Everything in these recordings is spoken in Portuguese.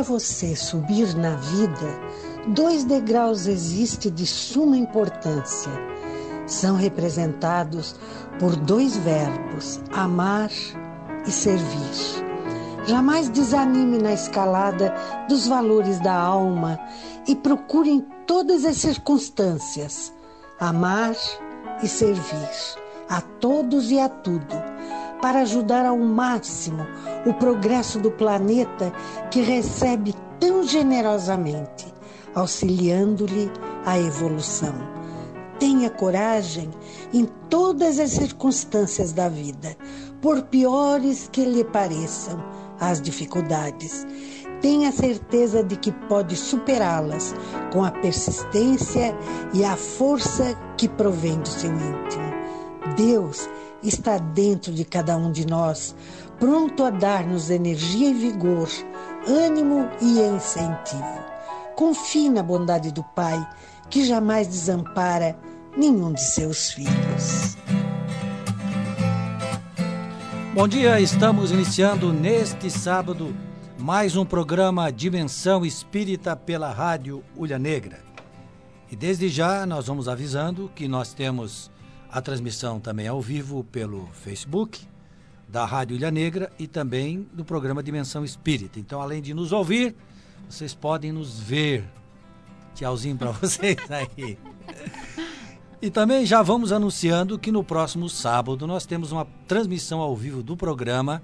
Para você subir na vida, dois degraus existem de suma importância. São representados por dois verbos, amar e servir. Jamais desanime na escalada dos valores da alma e procure em todas as circunstâncias amar e servir a todos e a tudo para ajudar ao máximo o progresso do planeta que recebe tão generosamente, auxiliando-lhe a evolução. Tenha coragem em todas as circunstâncias da vida, por piores que lhe pareçam as dificuldades. Tenha certeza de que pode superá-las com a persistência e a força que provém do seu íntimo. Deus está dentro de cada um de nós, pronto a dar-nos energia e vigor, ânimo e incentivo. Confie na bondade do Pai, que jamais desampara nenhum de seus filhos. Bom dia, estamos iniciando neste sábado mais um programa Dimensão Espírita pela Rádio Ulha Negra. E desde já nós vamos avisando que nós temos a transmissão também ao vivo pelo Facebook da Rádio Ilha Negra e também do programa Dimensão Espírita. Então, além de nos ouvir, vocês podem nos ver. Tchauzinho para vocês aí. E também já vamos anunciando que no próximo sábado nós temos uma transmissão ao vivo do programa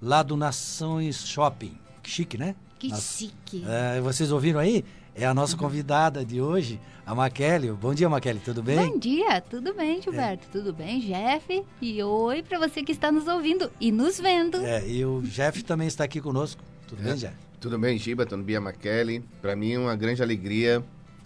lá do Nações Shopping. Que chique, né? Que chique. É, vocês ouviram aí? É a nossa convidada de hoje, a Maquele. Bom dia, Maquele, tudo bem? Bom dia, tudo bem, Gilberto? É. Tudo bem, Jeff? E oi para você que está nos ouvindo e nos vendo. É, e o Jeff também está aqui conosco. Tudo é. bem, Jeff? Tudo bem, Giba, tudo bem, Maquele. Para mim é uma grande alegria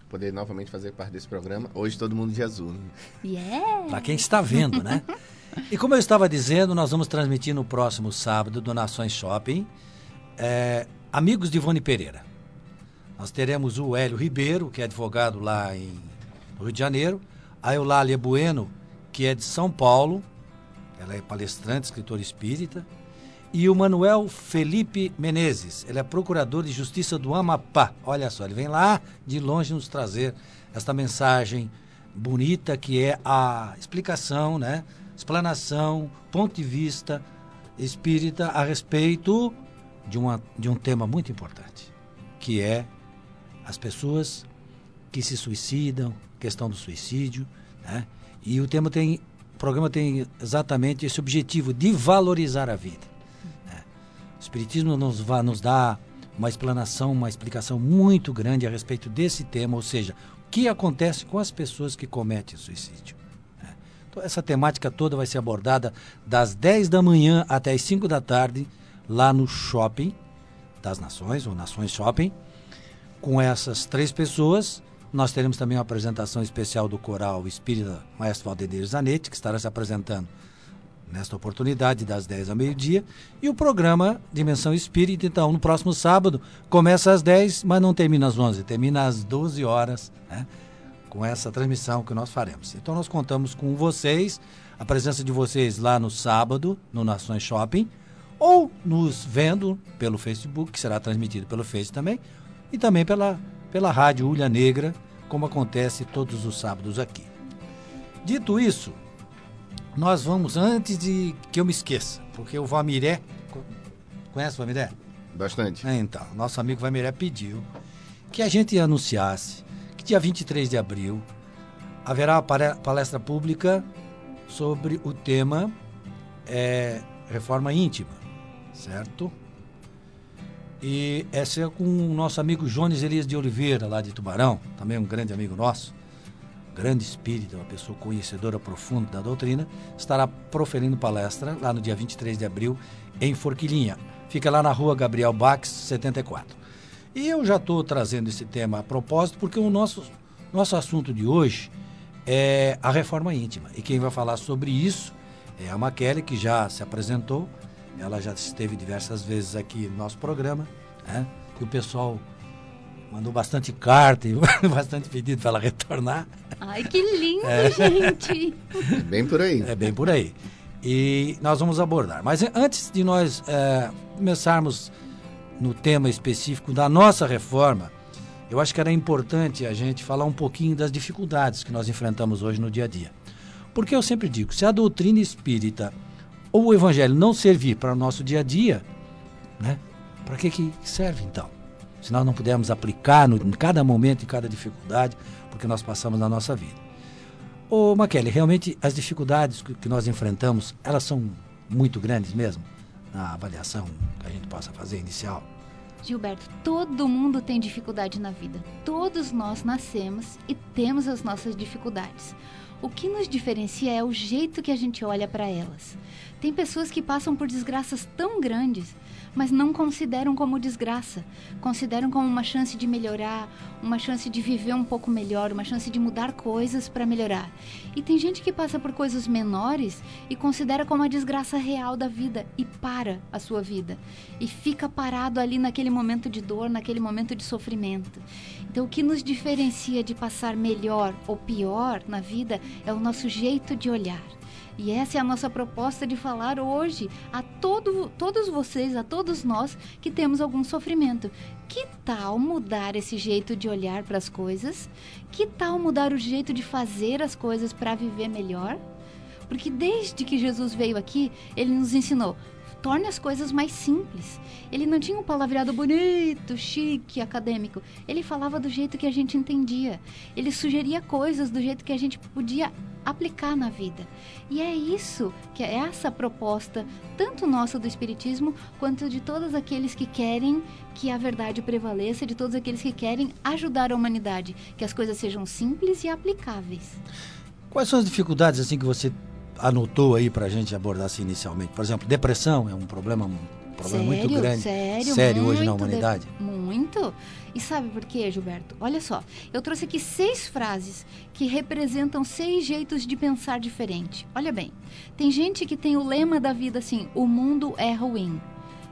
poder novamente fazer parte desse programa. Hoje todo mundo de azul. Né? Yeah. Para quem está vendo, né? e como eu estava dizendo, nós vamos transmitir no próximo sábado do Nações Shopping é, Amigos de Ivone Pereira. Nós teremos o Hélio Ribeiro, que é advogado lá em no Rio de Janeiro, a Eulália Bueno, que é de São Paulo, ela é palestrante, escritora espírita, e o Manuel Felipe Menezes, ele é procurador de justiça do Amapá. Olha só, ele vem lá de longe nos trazer esta mensagem bonita que é a explicação, né? Explanação, ponto de vista espírita a respeito de, uma, de um tema muito importante, que é as pessoas que se suicidam, questão do suicídio, né? E o tema tem, o programa tem exatamente esse objetivo de valorizar a vida. Né? O Espiritismo nos, vai, nos dá uma explanação, uma explicação muito grande a respeito desse tema, ou seja, o que acontece com as pessoas que cometem suicídio. Né? Então, essa temática toda vai ser abordada das 10 da manhã até as 5 da tarde, lá no Shopping das Nações, ou Nações Shopping, com essas três pessoas, nós teremos também uma apresentação especial do coral Espírita Maestro Valdemir Zanetti, que estará se apresentando nesta oportunidade, das 10 ao meio-dia. E o programa Dimensão Espírita, então, no próximo sábado, começa às 10, mas não termina às 11, termina às 12 horas, né? Com essa transmissão que nós faremos. Então, nós contamos com vocês, a presença de vocês lá no sábado, no Nações Shopping, ou nos vendo pelo Facebook, que será transmitido pelo Face também, e também pela, pela Rádio Ulha Negra, como acontece todos os sábados aqui. Dito isso, nós vamos, antes de que eu me esqueça, porque o Vamiré. Conhece o Vamiré? Bastante. É, então, nosso amigo Vamiré pediu que a gente anunciasse que dia 23 de abril haverá uma palestra pública sobre o tema é, reforma íntima, certo? E essa é com o nosso amigo Jones Elias de Oliveira, lá de Tubarão, também um grande amigo nosso. grande espírita, uma pessoa conhecedora profunda da doutrina, estará proferindo palestra lá no dia 23 de abril em Forquilinha. Fica lá na rua Gabriel Bax, 74. E eu já estou trazendo esse tema a propósito porque o nosso, nosso assunto de hoje é a reforma íntima. E quem vai falar sobre isso é a Maquele, que já se apresentou. Ela já esteve diversas vezes aqui no nosso programa. Né? E o pessoal mandou bastante carta e bastante pedido para ela retornar. Ai, que lindo, é. gente! É bem por aí. É bem por aí. E nós vamos abordar. Mas antes de nós é, começarmos no tema específico da nossa reforma, eu acho que era importante a gente falar um pouquinho das dificuldades que nós enfrentamos hoje no dia a dia. Porque eu sempre digo, se a doutrina espírita ou o evangelho não servir para o nosso dia a dia, né, para que, que serve então? Se nós não pudermos aplicar no, em cada momento, em cada dificuldade, porque nós passamos na nossa vida. Ô, Maquele, realmente as dificuldades que nós enfrentamos, elas são muito grandes mesmo? na avaliação que a gente possa fazer inicial? Gilberto, todo mundo tem dificuldade na vida. Todos nós nascemos e temos as nossas dificuldades. O que nos diferencia é o jeito que a gente olha para elas. Tem pessoas que passam por desgraças tão grandes mas não consideram como desgraça. Consideram como uma chance de melhorar, uma chance de viver um pouco melhor, uma chance de mudar coisas para melhorar. E tem gente que passa por coisas menores e considera como a desgraça real da vida e para a sua vida. E fica parado ali naquele momento de dor, naquele momento de sofrimento. Então, o que nos diferencia de passar melhor ou pior na vida é o nosso jeito de olhar. E essa é a nossa proposta de falar hoje a todo, todos vocês, a todos nós que temos algum sofrimento. Que tal mudar esse jeito de olhar para as coisas? Que tal mudar o jeito de fazer as coisas para viver melhor? Porque desde que Jesus veio aqui, ele nos ensinou: torne as coisas mais simples. Ele não tinha um palavreado bonito, chique, acadêmico. Ele falava do jeito que a gente entendia. Ele sugeria coisas do jeito que a gente podia aplicar na vida. E é isso que é essa proposta, tanto nossa do Espiritismo, quanto de todos aqueles que querem que a verdade prevaleça, de todos aqueles que querem ajudar a humanidade, que as coisas sejam simples e aplicáveis. Quais são as dificuldades assim que você anotou aí para a gente abordar assim, inicialmente? Por exemplo, depressão é um problema, um problema sério, muito grande, sério, sério hoje na humanidade. De, muito. E sabe por quê, Gilberto? Olha só, eu trouxe aqui seis frases que representam seis jeitos de pensar diferente. Olha bem, tem gente que tem o lema da vida assim: o mundo é ruim.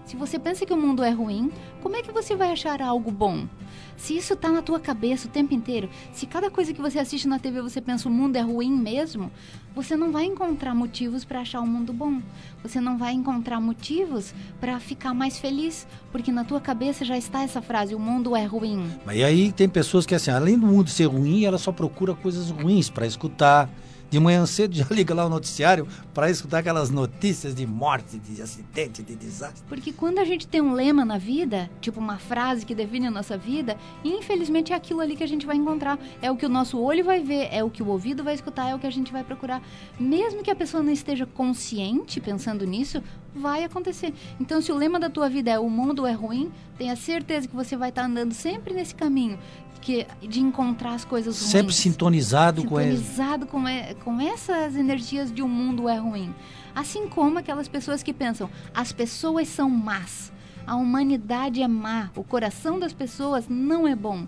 Se você pensa que o mundo é ruim, como é que você vai achar algo bom? Se isso está na tua cabeça o tempo inteiro, se cada coisa que você assiste na TV você pensa o mundo é ruim mesmo, você não vai encontrar motivos para achar o mundo bom. Você não vai encontrar motivos para ficar mais feliz, porque na tua cabeça já está essa frase: o mundo é ruim. Mas aí tem pessoas que assim, além do mundo ser ruim, ela só procura coisas ruins para escutar de manhã cedo já liga lá o noticiário para escutar aquelas notícias de morte, de acidente, de desastre. Porque quando a gente tem um lema na vida, tipo uma frase que define a nossa vida, infelizmente é aquilo ali que a gente vai encontrar. É o que o nosso olho vai ver, é o que o ouvido vai escutar, é o que a gente vai procurar. Mesmo que a pessoa não esteja consciente pensando nisso, vai acontecer. Então, se o lema da tua vida é o mundo é ruim, tenha certeza que você vai estar andando sempre nesse caminho que, de encontrar as coisas ruins. Sempre sintonizado, sintonizado com, com, com essas energias de um mundo é ruim. Assim como aquelas pessoas que pensam, as pessoas são más, a humanidade é má, o coração das pessoas não é bom.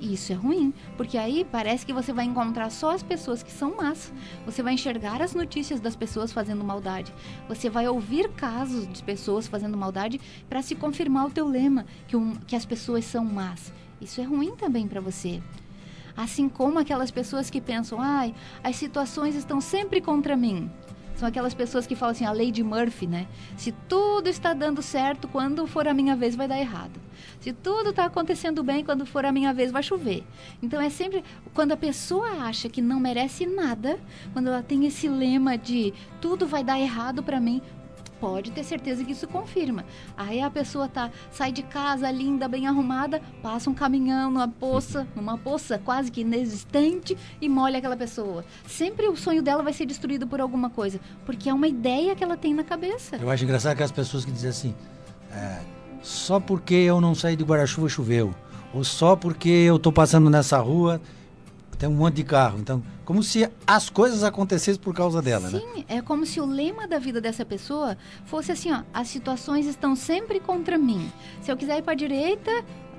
Isso é ruim, porque aí parece que você vai encontrar só as pessoas que são más. Você vai enxergar as notícias das pessoas fazendo maldade. Você vai ouvir casos de pessoas fazendo maldade para se confirmar o teu lema, que, um, que as pessoas são más. Isso é ruim também para você. Assim como aquelas pessoas que pensam, ai, as situações estão sempre contra mim. São aquelas pessoas que falam assim, a lei de Murphy, né? Se tudo está dando certo, quando for a minha vez vai dar errado. Se tudo está acontecendo bem, quando for a minha vez vai chover. Então é sempre quando a pessoa acha que não merece nada, quando ela tem esse lema de tudo vai dar errado para mim, pode ter certeza que isso confirma. Aí a pessoa tá sai de casa linda, bem arrumada, passa um caminhão numa poça, numa poça quase que inexistente e molha aquela pessoa. Sempre o sonho dela vai ser destruído por alguma coisa, porque é uma ideia que ela tem na cabeça. Eu acho engraçado que as pessoas que dizem assim, é, só porque eu não saí de guarda-chuva choveu, ou só porque eu tô passando nessa rua tem um monte de carro. Então, como se as coisas acontecessem por causa dela, Sim, né? Sim, é como se o lema da vida dessa pessoa fosse assim, ó, as situações estão sempre contra mim. Se eu quiser ir para direita,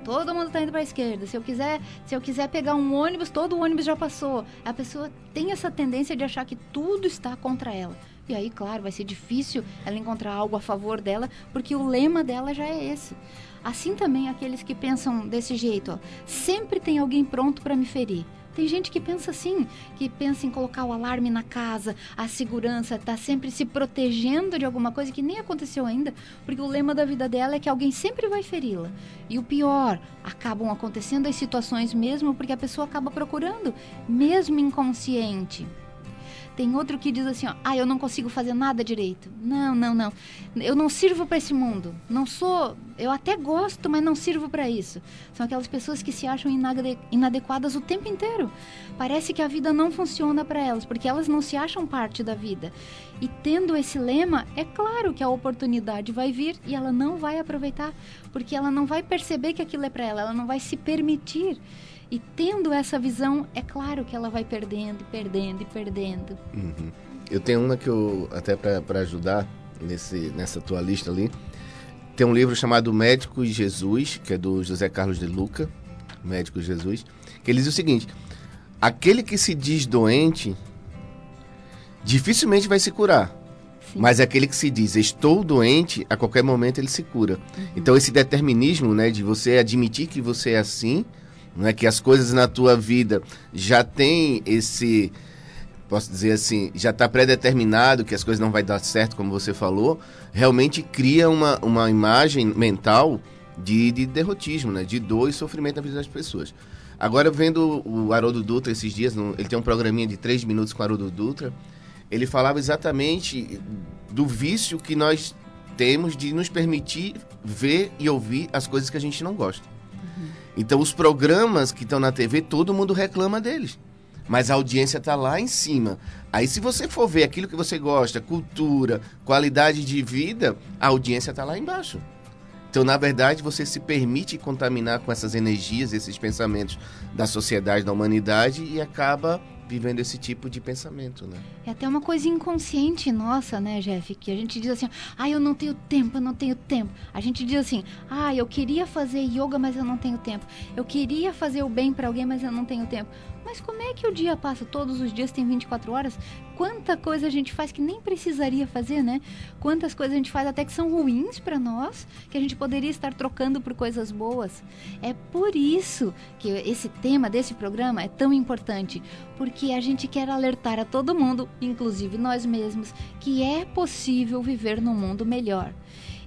todo mundo está indo para a esquerda. Se eu quiser, se eu quiser pegar um ônibus, todo o ônibus já passou. A pessoa tem essa tendência de achar que tudo está contra ela. E aí, claro, vai ser difícil ela encontrar algo a favor dela, porque o lema dela já é esse. Assim também aqueles que pensam desse jeito, ó, sempre tem alguém pronto para me ferir. Tem gente que pensa assim, que pensa em colocar o alarme na casa, a segurança, tá sempre se protegendo de alguma coisa que nem aconteceu ainda, porque o lema da vida dela é que alguém sempre vai feri-la. E o pior, acabam acontecendo as situações mesmo porque a pessoa acaba procurando, mesmo inconsciente. Tem outro que diz assim, ó, ah, eu não consigo fazer nada direito. Não, não, não. Eu não sirvo para esse mundo. Não sou, eu até gosto, mas não sirvo para isso. São aquelas pessoas que se acham inade inadequadas o tempo inteiro. Parece que a vida não funciona para elas, porque elas não se acham parte da vida. E tendo esse lema, é claro que a oportunidade vai vir e ela não vai aproveitar, porque ela não vai perceber que aquilo é para ela, ela não vai se permitir. E tendo essa visão, é claro que ela vai perdendo, perdendo e perdendo. Uhum. Eu tenho uma que eu, até para ajudar nesse, nessa tua lista ali, tem um livro chamado Médico e Jesus, que é do José Carlos de Luca, Médico e Jesus, que ele diz o seguinte: aquele que se diz doente dificilmente vai se curar. Sim. Mas aquele que se diz estou doente, a qualquer momento ele se cura. Uhum. Então esse determinismo, né, de você admitir que você é assim, não é que as coisas na tua vida já tem esse posso dizer assim, já está pré-determinado que as coisas não vai dar certo, como você falou, realmente cria uma, uma imagem mental de, de derrotismo, né? de dor e sofrimento na vida das pessoas. Agora, vendo o Haroldo Dutra esses dias, ele tem um programinha de três minutos com o Haroldo Dutra, ele falava exatamente do vício que nós temos de nos permitir ver e ouvir as coisas que a gente não gosta. Então, os programas que estão na TV, todo mundo reclama deles. Mas a audiência está lá em cima. Aí, se você for ver aquilo que você gosta, cultura, qualidade de vida, a audiência está lá embaixo. Então, na verdade, você se permite contaminar com essas energias, esses pensamentos da sociedade, da humanidade e acaba vivendo esse tipo de pensamento, né? É até uma coisa inconsciente nossa, né, Jeff? Que a gente diz assim, ah, eu não tenho tempo, eu não tenho tempo. A gente diz assim, ah, eu queria fazer yoga, mas eu não tenho tempo. Eu queria fazer o bem para alguém, mas eu não tenho tempo. Mas como é que o dia passa? Todos os dias tem 24 horas? Quanta coisa a gente faz que nem precisaria fazer, né? Quantas coisas a gente faz até que são ruins para nós, que a gente poderia estar trocando por coisas boas. É por isso que esse tema desse programa é tão importante, porque a gente quer alertar a todo mundo, inclusive nós mesmos, que é possível viver num mundo melhor.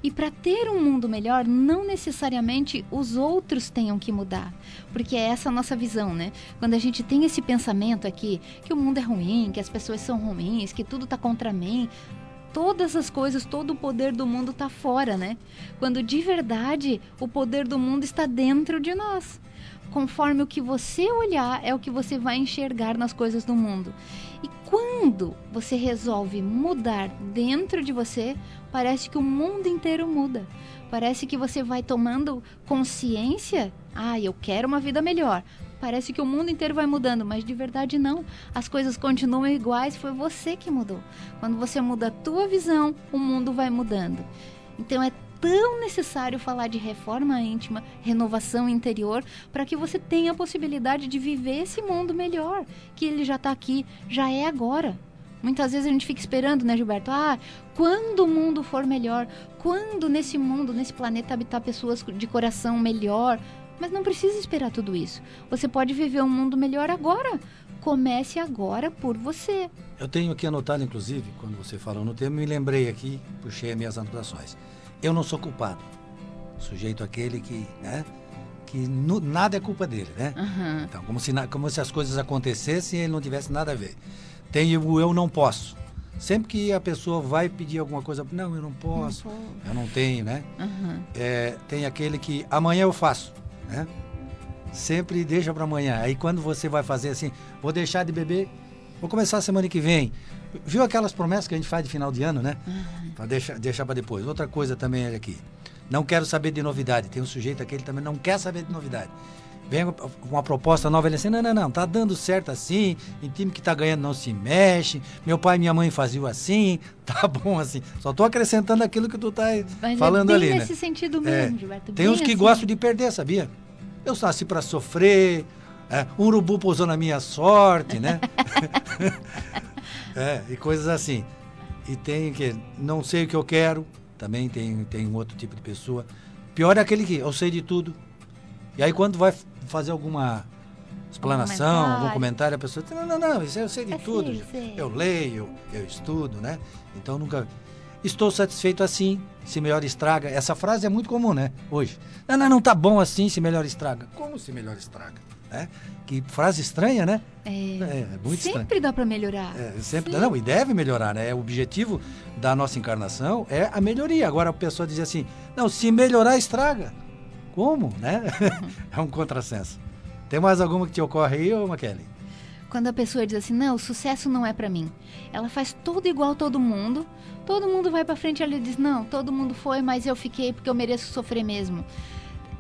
E para ter um mundo melhor, não necessariamente os outros tenham que mudar, porque é essa a nossa visão, né? Quando a gente tem esse pensamento aqui que o mundo é ruim, que as pessoas são ruins, que tudo está contra mim, todas as coisas, todo o poder do mundo está fora, né? Quando de verdade o poder do mundo está dentro de nós. Conforme o que você olhar, é o que você vai enxergar nas coisas do mundo. E quando você resolve mudar dentro de você, parece que o mundo inteiro muda. Parece que você vai tomando consciência. Ah, eu quero uma vida melhor. Parece que o mundo inteiro vai mudando, mas de verdade não. As coisas continuam iguais, foi você que mudou. Quando você muda a tua visão, o mundo vai mudando. Então é tão necessário falar de reforma íntima, renovação interior, para que você tenha a possibilidade de viver esse mundo melhor, que ele já está aqui, já é agora. Muitas vezes a gente fica esperando, né, Gilberto? Ah, quando o mundo for melhor, quando nesse mundo, nesse planeta habitar pessoas de coração melhor. Mas não precisa esperar tudo isso. Você pode viver um mundo melhor agora. Comece agora por você. Eu tenho aqui anotado, inclusive, quando você falou no tema, me lembrei aqui, puxei as minhas anotações. Eu não sou culpado. Sujeito aquele que, né? Que no, nada é culpa dele, né? Uhum. Então, como se, como se as coisas acontecessem e ele não tivesse nada a ver. Tem o eu não posso. Sempre que a pessoa vai pedir alguma coisa, não, eu não posso, não eu não tenho, né? Uhum. É, tem aquele que amanhã eu faço, né? Sempre deixa para amanhã. Aí quando você vai fazer assim, vou deixar de beber, vou começar semana que vem. Viu aquelas promessas que a gente faz de final de ano, né? Uhum. Deixar, para depois. Outra coisa também é aqui. Não quero saber de novidade. Tem um sujeito aqui, ele também não quer saber de novidade. vem com uma proposta nova, ele assim, não, não, não, tá dando certo assim, em time que tá ganhando não se mexe, meu pai e minha mãe faziam assim, tá bom assim. Só tô acrescentando aquilo que tu tá Mas falando é bem ali, nesse né? sentido É. mesmo, Gilberto. Tem uns que assim. gostam de perder, sabia? Eu nasci para sofrer, é, um urubu pousou na minha sorte, né? é, e coisas assim. E tem que não sei o que eu quero, também tem, tem um outro tipo de pessoa. Pior é aquele que eu sei de tudo. E aí quando vai fazer alguma explanação, comentário. algum comentário, a pessoa diz, não, não, não, isso eu sei de É, tudo. já. sei. Eu leio, eu estudo, né? Então nunca. Estou satisfeito assim, se melhor estraga. Essa frase é muito comum, né? Hoje. Não, não, não tá bom assim, se melhor estraga. Como se melhor estraga? É? Que frase estranha, né? É, É, muito estranho. sempre dá para melhorar. É, sempre, Sim. não, e deve melhorar, né? O objetivo da nossa encarnação é a melhoria. Agora a pessoa diz assim: não, se melhorar, estraga. Como, né? é um contrassenso. Tem mais alguma que te ocorre aí, ô Maquele? Quando a pessoa diz assim, não, o sucesso não é pra mim. Ela faz tudo igual todo mundo. Todo mundo vai pra frente ela diz, não, todo mundo foi, mas eu fiquei porque eu mereço sofrer mesmo.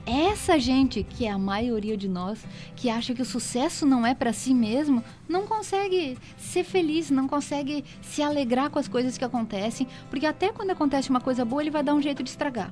Essa gente, que é a maioria de nós, que acha que o sucesso não é pra si mesmo, não consegue ser feliz, não consegue se alegrar com as coisas que acontecem, porque até quando acontece uma coisa boa, ele vai dar um jeito de estragar.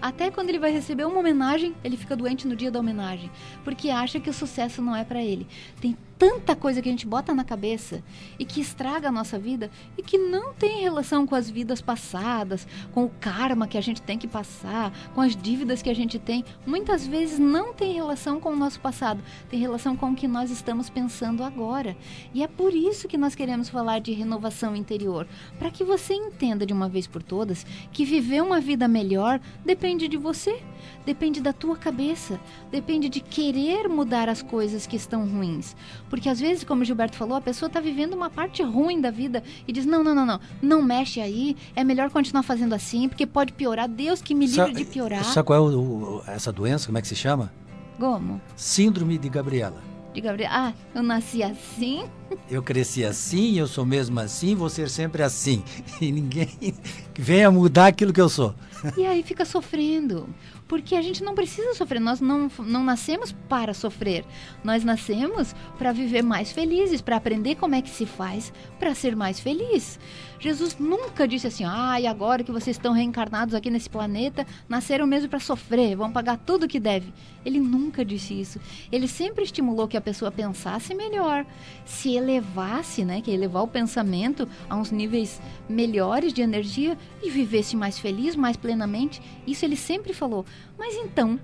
Até quando ele vai receber uma homenagem, ele fica doente no dia da homenagem, porque acha que o sucesso não é pra ele. Tem tanta coisa que a gente bota na cabeça e que estraga a nossa vida e que não tem relação com as vidas passadas, com o karma que a gente tem que passar, com as dívidas que a gente tem. Muitas vezes não tem relação com o nosso passado, tem relação com o que nós estamos pensando agora. E é por isso que nós queremos falar de renovação interior, para que você entenda de uma vez por todas que viver uma vida melhor depende de você, depende da tua cabeça, depende de querer mudar as coisas que estão ruins. Porque às vezes, como o Gilberto falou, a pessoa está vivendo uma parte ruim da vida e diz: não, não, não, não, não mexe aí, é melhor continuar fazendo assim, porque pode piorar. Deus que me livre Sa- de piorar. Sabe qual é o- o- essa doença? Como é que se chama? Como? Síndrome de Gabriela. De Gabriel, ah, eu nasci assim. Eu cresci assim, eu sou mesmo assim, vou ser sempre assim. E ninguém venha mudar aquilo que eu sou. E aí fica sofrendo. Porque a gente não precisa sofrer, nós não, não nascemos para sofrer. Nós nascemos para viver mais felizes, para aprender como é que se faz para ser mais feliz. Jesus nunca disse assim: ah, e agora que vocês estão reencarnados aqui nesse planeta, nasceram mesmo para sofrer, vão pagar tudo que deve. Ele nunca disse isso. Ele sempre estimulou que a pessoa pensasse melhor, se elevasse, né, que é elevar o pensamento a uns níveis melhores de energia e vivesse mais feliz, mais plenamente. Isso ele sempre falou. Mas então,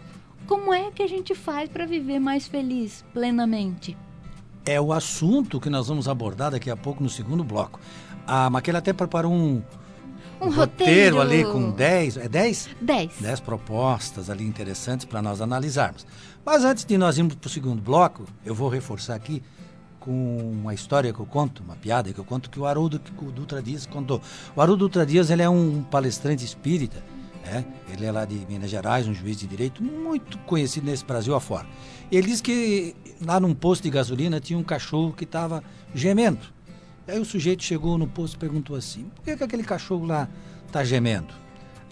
como é que a gente faz para viver mais feliz, plenamente? É o assunto que nós vamos abordar daqui a pouco no segundo bloco. A Maquela até preparou um, Um roteiro. ali com 10, é 10? 10. 10 propostas ali interessantes para nós analisarmos. Mas antes de nós irmos para o segundo bloco, eu vou reforçar aqui com uma história que eu conto, uma piada que eu conto, que o Haroldo Dutra Dias contou. O Haroldo Dutra Dias ele é um palestrante espírita, né? ele é lá de Minas Gerais, um juiz de direito muito conhecido nesse Brasil afora. Ele disse que lá num posto de gasolina tinha um cachorro que estava gemendo. Aí o sujeito chegou no posto e perguntou assim: por que, que aquele cachorro lá está gemendo?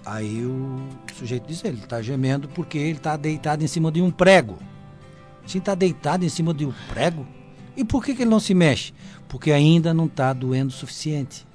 Aí o sujeito disse: ele está gemendo porque ele está deitado em cima de um prego. Sim, está deitado em cima de um prego? E por que, que ele não se mexe? Porque ainda não está doendo o suficiente.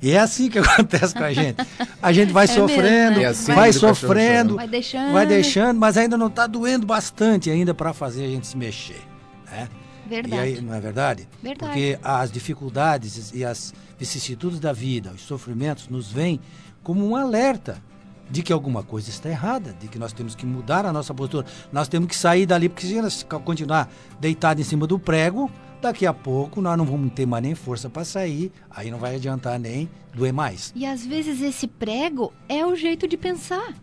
E é assim que acontece com a gente. A gente vai É sofrendo, né? É assim vai sofrendo, Vai deixando. vai deixando, mas ainda não está doendo bastante ainda para fazer a gente se mexer. Né? Verdade. E aí, não é verdade? Verdade. Porque as dificuldades e as vicissitudes da vida, os sofrimentos, nos vêm como um alerta de que alguma coisa está errada, de que nós temos que mudar a nossa postura. Nós temos que sair dali, porque se continuar deitado em cima do prego, daqui a pouco nós não vamos ter mais nem força para sair, aí não vai adiantar nem doer mais. E às vezes esse prego é o jeito de pensar.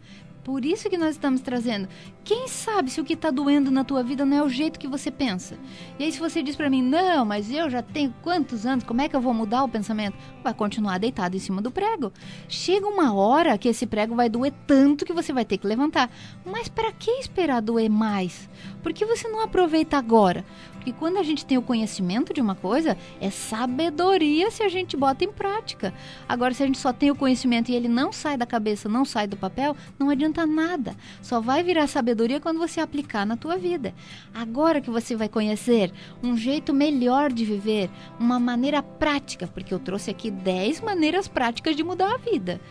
Por isso que nós estamos trazendo. Quem sabe se o que está doendo na tua vida não é o jeito que você pensa? E aí se você diz para mim, não, mas eu já tenho quantos anos, como é que eu vou mudar o pensamento? Vai continuar deitado em cima do prego. Chega uma hora que esse prego vai doer tanto que você vai ter que levantar. Mas para que esperar doer mais? Por que você não aproveita agora? Porque quando a gente tem o conhecimento de uma coisa, é sabedoria se a gente bota em prática. Agora, se a gente só tem o conhecimento e ele não sai da cabeça, não sai do papel, não adianta nada. Só vai virar sabedoria quando você aplicar na tua vida. Agora que você vai conhecer um jeito melhor de viver, uma maneira prática, porque eu trouxe aqui 10 maneiras práticas de mudar a vida.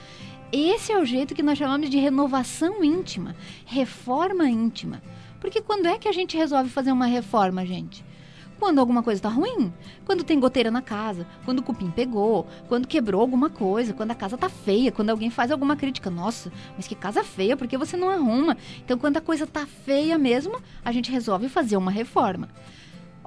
Esse é o jeito que nós chamamos de renovação íntima, reforma íntima. Porque quando é que a gente resolve fazer uma reforma, gente? Quando alguma coisa está ruim, quando tem goteira na casa, quando o cupim pegou, quando quebrou alguma coisa, quando a casa tá feia, quando alguém faz alguma crítica, nossa, mas que casa feia, por que você não arruma? Então, quando a coisa tá feia mesmo, a gente resolve fazer uma reforma.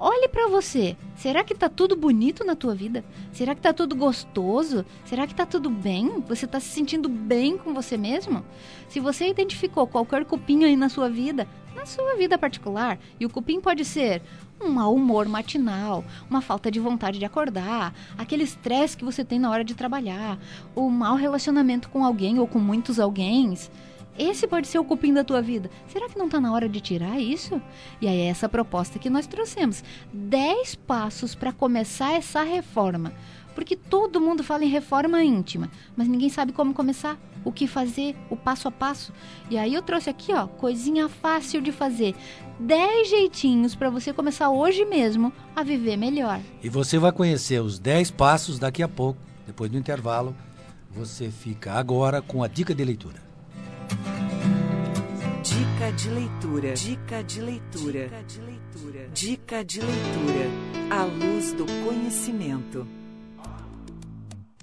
Olhe para você. Será que tá tudo bonito na tua vida? Será que tá tudo gostoso? Será que tá tudo bem? Você tá se sentindo bem com você mesmo? Se você identificou qualquer cupim aí na sua vida, na sua vida particular, e o cupim pode ser um mau humor matinal, uma falta de vontade de acordar, aquele estresse que você tem na hora de trabalhar, o mau relacionamento com alguém ou com muitos alguém, esse pode ser o cupim da tua vida. Será que não está na hora de tirar isso? E aí é essa proposta que nós trouxemos. 10 passos para começar essa reforma. Porque todo mundo fala em reforma íntima, mas ninguém sabe como começar, o que fazer, o passo a passo. E aí eu trouxe aqui, ó, coisinha fácil de fazer. 10 jeitinhos para você começar hoje mesmo a viver melhor. E você vai conhecer os 10 passos daqui a pouco, depois do intervalo. Você fica agora com a dica de leitura. Dica de leitura. Dica de leitura. Dica de leitura. Dica de leitura. A luz do conhecimento.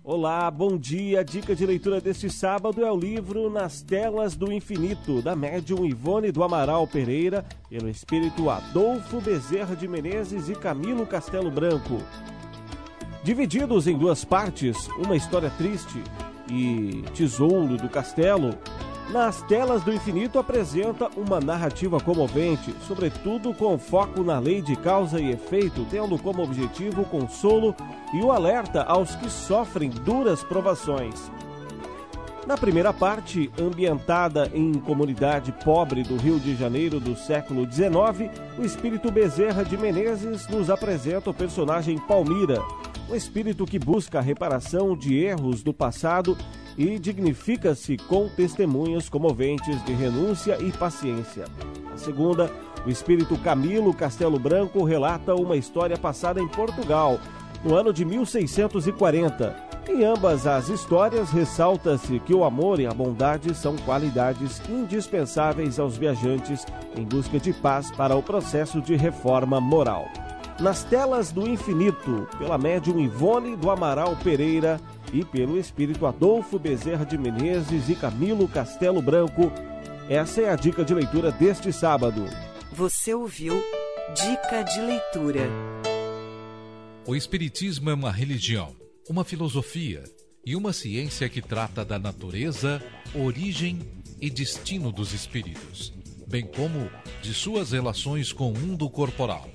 Olá, bom dia. Dica de leitura deste sábado é o livro Nas Telas do Infinito, da médium Ivone do Amaral Pereira, pelo espírito Adolfo Bezerra de Menezes e Camilo Castelo Branco. Divididos em duas partes, uma história triste e Tesouro do Castelo, nas Telas do Infinito apresenta uma narrativa comovente, sobretudo com foco na lei de causa e efeito, tendo como objetivo o consolo e o alerta aos que sofrem duras provações. Na primeira parte, ambientada em comunidade pobre do Rio de Janeiro do século XIX, o espírito Bezerra de Menezes nos apresenta o personagem Palmira, um espírito que busca a reparação de erros do passado e dignifica-se com testemunhas comoventes de renúncia e paciência. A segunda, o espírito Camilo Castelo Branco relata uma história passada em Portugal, no ano de 1640. Em ambas as histórias, ressalta-se que o amor e a bondade são qualidades indispensáveis aos viajantes em busca de paz para o processo de reforma moral. Nas telas do infinito, pela médium Ivone do Amaral Pereira, e pelo espírito Adolfo Bezerra de Menezes e Camilo Castelo Branco. Essa é a dica de leitura deste sábado. Você ouviu Dica de Leitura. O Espiritismo é uma religião, uma filosofia e uma ciência que trata da natureza, origem e destino dos espíritos, bem como de suas relações com o mundo corporal.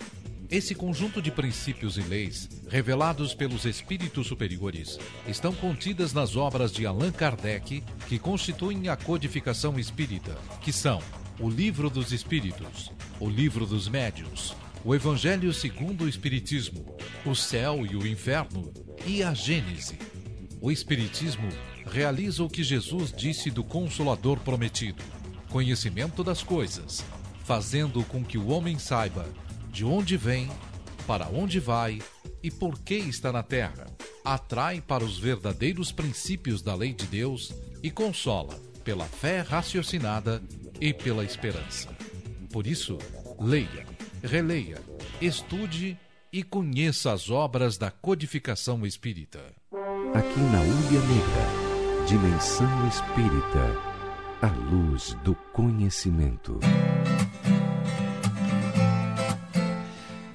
Esse conjunto de princípios e leis, revelados pelos espíritos superiores, estão contidas nas obras de Allan Kardec, que constituem a codificação espírita, que são o Livro dos Espíritos, o Livro dos Médios, o Evangelho segundo o Espiritismo, o Céu e o Inferno e a Gênese. O Espiritismo realiza o que Jesus disse do Consolador prometido: conhecimento das coisas, fazendo com que o homem saiba de onde vem, para onde vai e por que está na terra. Atrai para os verdadeiros princípios da lei de Deus e consola pela fé raciocinada e pela esperança. Por isso, leia, releia, estude e conheça as obras da codificação espírita. Aqui na Ulha Negra, Dimensão Espírita, a luz do conhecimento.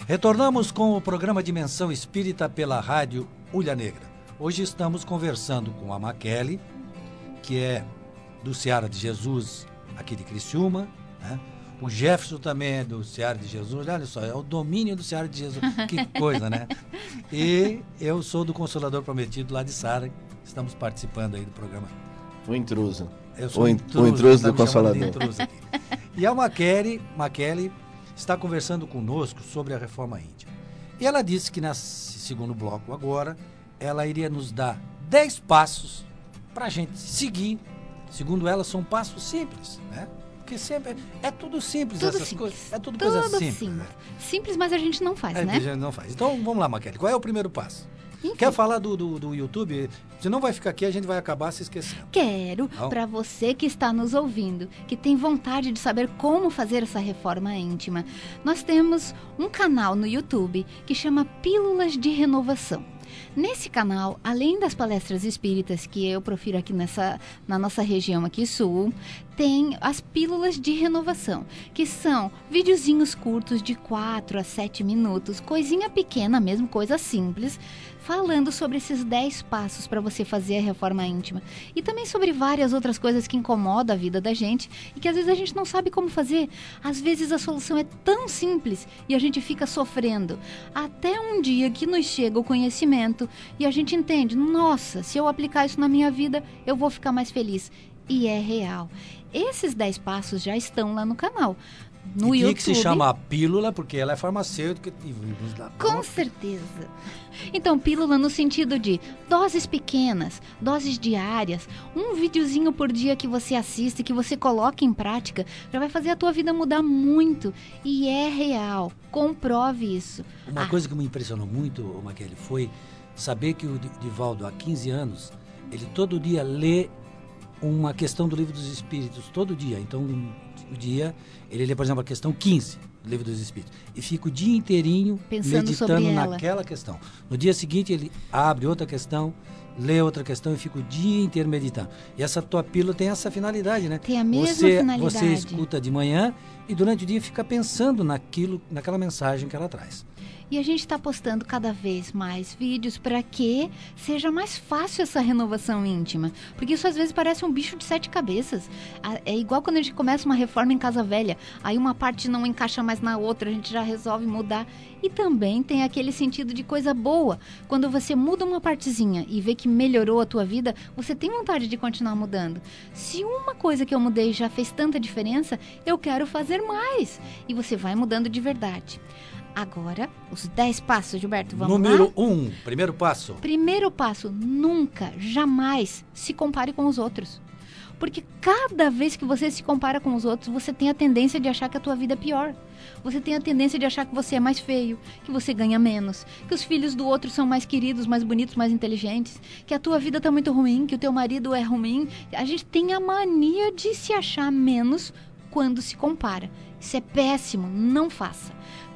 Retornamos com o programa Dimensão Espírita pela Rádio Ulha Negra. Hoje estamos conversando com a Maquele, que é do Seara de Jesus, aqui de Criciúma. Né? O Jefferson também é do Seara de Jesus. Olha só, é o domínio do Seara de Jesus. Que coisa, né? E eu sou do Consolador Prometido lá de Sara. Estamos participando aí do programa. O intruso. Eu sou o, intruso, o intruso tá do Consolador. Intruso e a Maquele, Maquele está conversando conosco sobre a reforma íntima. E ela disse que nesse segundo bloco agora, ela iria nos dar 10 passos para a gente seguir. Segundo ela, são passos simples, né? Porque sempre é tudo simples Tudo essas simples. coisas. É tudo, Tudo coisa simples. simples. né? Simples, mas a gente não faz, É, né? a gente não faz. Então vamos lá, Maquele. Qual é o primeiro passo? Enfim. Quer falar do, do, do YouTube? Se não vai ficar aqui, a gente vai acabar se esquecendo. Quero, Não. para você que está nos ouvindo, que tem vontade de saber como fazer essa reforma íntima, nós temos um canal no YouTube que chama Pílulas de Renovação. Nesse canal, além das palestras espíritas que eu profiro aqui nessa, na nossa região aqui sul, tem as pílulas de renovação, que são videozinhos curtos de 4 a 7 minutos, coisinha pequena mesmo, coisa simples, falando sobre esses 10 passos para você fazer a reforma íntima. E também sobre várias outras coisas que incomodam a vida da gente e que às vezes a gente não sabe como fazer. Às vezes a solução é tão simples e a gente fica sofrendo. Até um dia que nos chega o conhecimento e a gente entende: nossa, se eu aplicar isso na minha vida, eu vou ficar mais feliz. E é real. Esses 10 passos já estão lá no canal. No e YouTube. que se chama a pílula, porque ela é farmacêutica e nos dá. Com certeza. Então, pílula no sentido de doses pequenas, doses diárias, um videozinho por dia que você assiste, que você coloque em prática, já vai fazer a tua vida mudar muito. E é real. Comprove isso. Uma Ah. coisa que me impressionou muito, Maquele, foi saber que o Di- Divaldo, há 15 anos, ele todo dia lê uma questão do Livro dos Espíritos, todo dia. Então, o dia, ele lê, por exemplo, a questão 15 do Livro dos Espíritos. E fica o dia inteirinho Pensando meditando naquela questão. No dia seguinte, ele abre outra questão, lê outra questão e fica o dia inteiro meditando. E essa tua pílula tem essa finalidade, né? Tem a mesma você, finalidade. Você escuta de manhã e durante o dia fica pensando naquilo, naquela mensagem que ela traz. E a gente está postando cada vez mais vídeos para que seja mais fácil essa renovação íntima. Porque isso às vezes parece um bicho de sete cabeças. É igual quando a gente começa uma reforma em casa velha. Aí uma parte não encaixa mais na outra, a gente já resolve mudar. E também tem aquele sentido de coisa boa. Quando você muda uma partezinha e vê que melhorou a tua vida, você tem vontade de continuar mudando. Se uma coisa que eu mudei já fez tanta diferença, eu quero fazer mais. E você vai mudando de verdade. Agora, os 10 passos, Gilberto, vamos Número lá? um, primeiro passo. Primeiro passo, nunca, jamais se compare com os outros. Porque cada vez que você se compara com os outros, você tem a tendência de achar que a tua vida é pior. Você tem a tendência de achar que você é mais feio, que você ganha menos, que os filhos do outro são mais queridos, mais bonitos, mais inteligentes, que a tua vida tá muito ruim, que o teu marido é ruim. A gente tem a mania de se achar menos quando se compara. Isso é péssimo, não faça.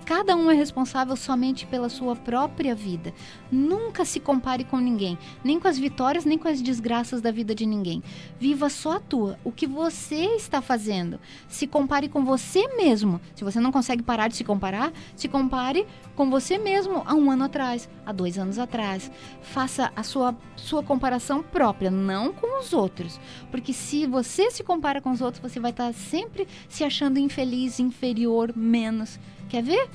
Cada um é responsável somente pela sua própria vida. Nunca se compare com ninguém, nem com as vitórias, nem com as desgraças da vida de ninguém. Viva só a tua, o que você está fazendo. Se compare com você mesmo. Se você não consegue parar de se comparar, se compare com você mesmo há um ano atrás, há dois anos atrás. Faça a sua, sua comparação própria, não com os outros. Porque se você se compara com os outros, você vai estar sempre se achando infeliz, inferior, menos. Quer ver?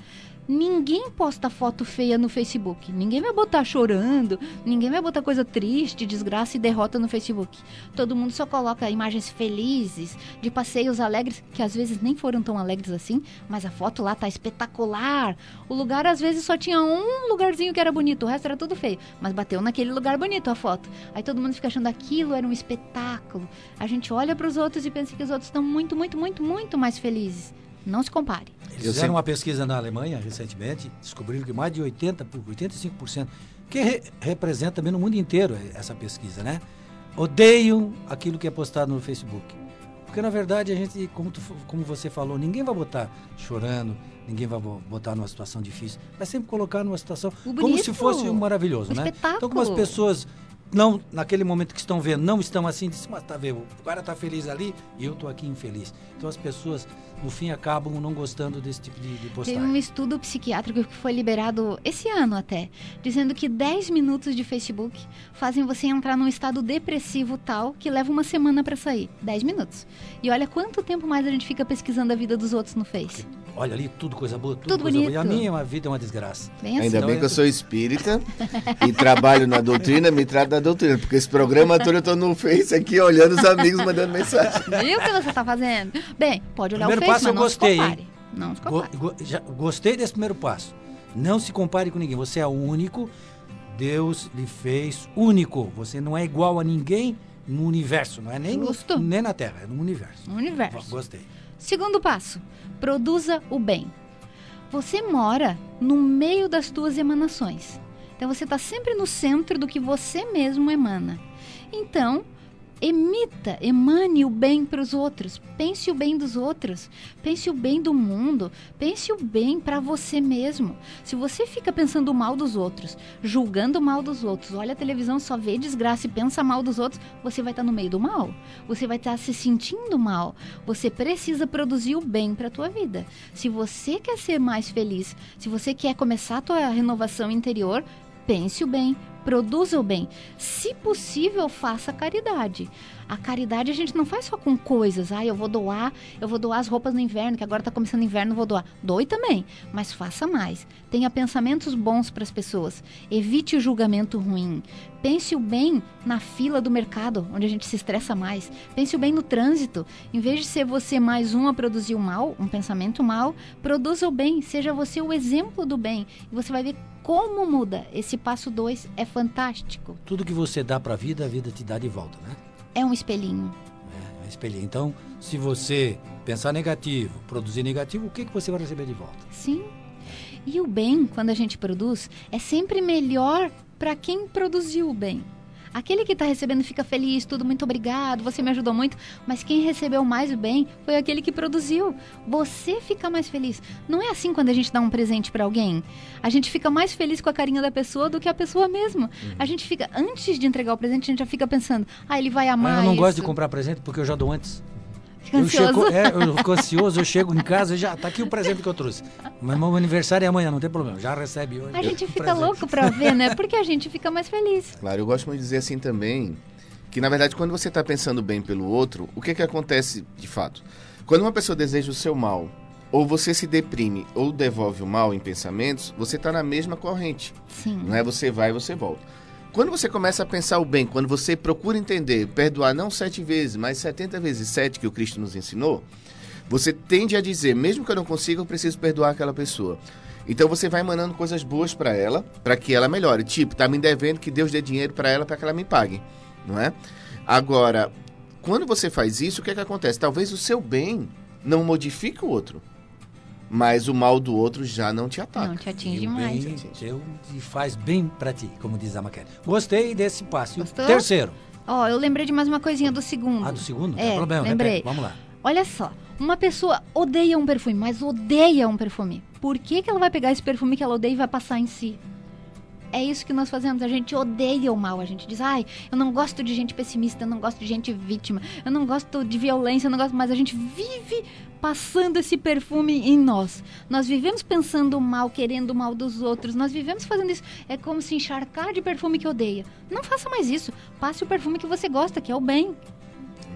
Ninguém posta foto feia no Facebook. Ninguém vai botar chorando. Ninguém vai botar coisa triste, desgraça e derrota no Facebook. Todo mundo só coloca imagens felizes, de passeios alegres, que às vezes nem foram tão alegres assim, mas a foto lá tá espetacular. O lugar às vezes só tinha um lugarzinho que era bonito, o resto era tudo feio. Mas bateu naquele lugar bonito a foto. Aí todo mundo fica achando aquilo era um espetáculo. A gente olha para os outros e pensa que os outros estão muito, muito, muito, muito mais felizes. Não se compare. Eles Eu fizeram sempre- uma pesquisa na Alemanha recentemente, descobriram que mais de 80, por 85%, que re- representa também no mundo inteiro essa pesquisa, né? Odeiam aquilo que é postado no Facebook. Porque na verdade a gente, como, tu- como você falou, ninguém vai botar chorando, ninguém vai bo- botar numa situação difícil. Vai sempre colocar numa situação O como se bonito, fosse um maravilhoso, o né? espetáculo. Então como as pessoas não naquele momento que estão vendo, não estão assim, disse, mas tá vendo, o cara tá feliz ali e eu tô aqui infeliz. Então as pessoas no fim acabam não gostando desse tipo de, de Teve postagem. um estudo psiquiátrico que foi liberado esse ano até, dizendo que 10 minutos de Facebook fazem você entrar num estado depressivo tal que leva uma semana pra sair. 10 minutos. E olha quanto tempo mais a gente fica pesquisando a vida dos outros no Face. Olha ali, tudo coisa boa, tudo, Tudo coisa boa. E a bonito. minha uma vida é uma desgraça. Bem assim. Ainda Então, bem que eu eu- sou espírita e trabalho na doutrina, me trato da doutrina, porque esse programa todo eu tô no Face aqui olhando os amigos mandando mensagem. Viu o que você tá fazendo? Bem, pode olhar Primeiro o Face, passo mas eu não gostei, se compare. Não se compare. go- já- gostei desse primeiro passo. Não se compare com ninguém. Você é o único. Deus lhe fez único. Você não é igual a ninguém no universo. Não é nem, no- nem na Terra, é no universo. No universo. Gostei. Segundo passo, produza o bem. Você mora no meio das tuas emanações. Então você está sempre no centro do que você mesmo emana. Então, emita, emane o bem para os outros. Pense o bem dos outros. Pense o bem do mundo. Pense o bem para você mesmo. Se você fica pensando mal dos outros, julgando mal dos outros, olha a televisão, só vê desgraça e pensa mal dos outros, você vai estar no meio do mal. Você vai estar se sentindo mal. Você precisa produzir o bem para a tua vida. Se você quer ser mais feliz, se você quer começar a tua renovação interior, pense o bem, produza o bem. Se possível, faça caridade. A caridade a gente não faz só com coisas. Ah, eu vou doar, eu vou doar as roupas no inverno, que agora está começando o inverno, vou doar. Doe também, mas faça mais. Tenha pensamentos bons para as pessoas. Evite o julgamento ruim. Pense o bem na fila do mercado, onde a gente se estressa mais. Pense o bem no trânsito. Em vez de ser você mais um a produzir o mal, um pensamento mal, produza o bem. Seja você o exemplo do bem. E você vai ver como muda. Esse passo 2 é fantástico. Tudo que você dá para a vida, a vida te dá de volta, né? É um espelhinho. É espelho. Então, se você pensar negativo, produzir negativo, o que, que você vai receber de volta? Sim. E o bem, quando a gente produz, é sempre melhor para quem produziu o bem. Aquele que está recebendo fica feliz, tudo muito obrigado, você me ajudou muito, mas quem recebeu mais o bem foi aquele que produziu. Você fica mais feliz. Não é assim quando a gente dá um presente para alguém? A gente fica mais feliz com a carinha da pessoa do que a pessoa mesmo. A gente fica, antes de entregar o presente, a gente já fica pensando, ah, ele vai amar Mas eu não gosto de isso." comprar presente porque eu já dou antes. Fica Eu chego, é, eu fico ansioso, eu chego em casa e já tá aqui o presente que eu trouxe. Mas meu aniversário é amanhã, não tem problema. Já recebe hoje. A gente fica presente. louco pra ver, né? Porque a gente fica mais feliz. Claro, eu gosto muito de dizer assim também, que na verdade quando você está pensando bem pelo outro, o que que acontece de fato? Quando uma pessoa deseja o seu mal, ou você se deprime, ou devolve o mal em pensamentos, você está na mesma corrente. Sim. Não é você vai e você volta. Quando você começa a pensar o bem, quando você procura entender, perdoar não sete vezes, mas 70 vezes sete que o Cristo nos ensinou, você tende a dizer, mesmo que eu não consiga, eu preciso perdoar aquela pessoa. Então você vai emanando coisas boas para ela, para que ela melhore. Tipo, tá me devendo que Deus dê dinheiro para ela para que ela me pague, não é? Agora, quando você faz isso, o que é que acontece? Talvez o seu bem não modifique o outro, mas o mal do outro já não te ataca. Não te atinge E mais. bem teu e faz bem pra ti, como diz a Maquete. Gostei desse passo. Gostou? terceiro. Ó, eu lembrei de mais uma coisinha do segundo. Ah, do segundo? Não É, tem problema. lembrei. repete. Vamos lá. Olha só, uma pessoa odeia um perfume, mas odeia um perfume. Por que, que ela vai pegar esse perfume que ela odeia e vai passar em si? É isso que nós fazemos. A gente odeia o mal. A gente diz, ai, eu não gosto de gente pessimista, eu não gosto de gente vítima, eu não gosto de violência, eu não gosto. Mas a gente vive passando esse perfume em nós. Nós vivemos pensando mal, querendo o mal dos outros. Nós vivemos fazendo isso. É como se encharcar de perfume que odeia. Não faça mais isso. Passe o perfume que você gosta, que é o bem.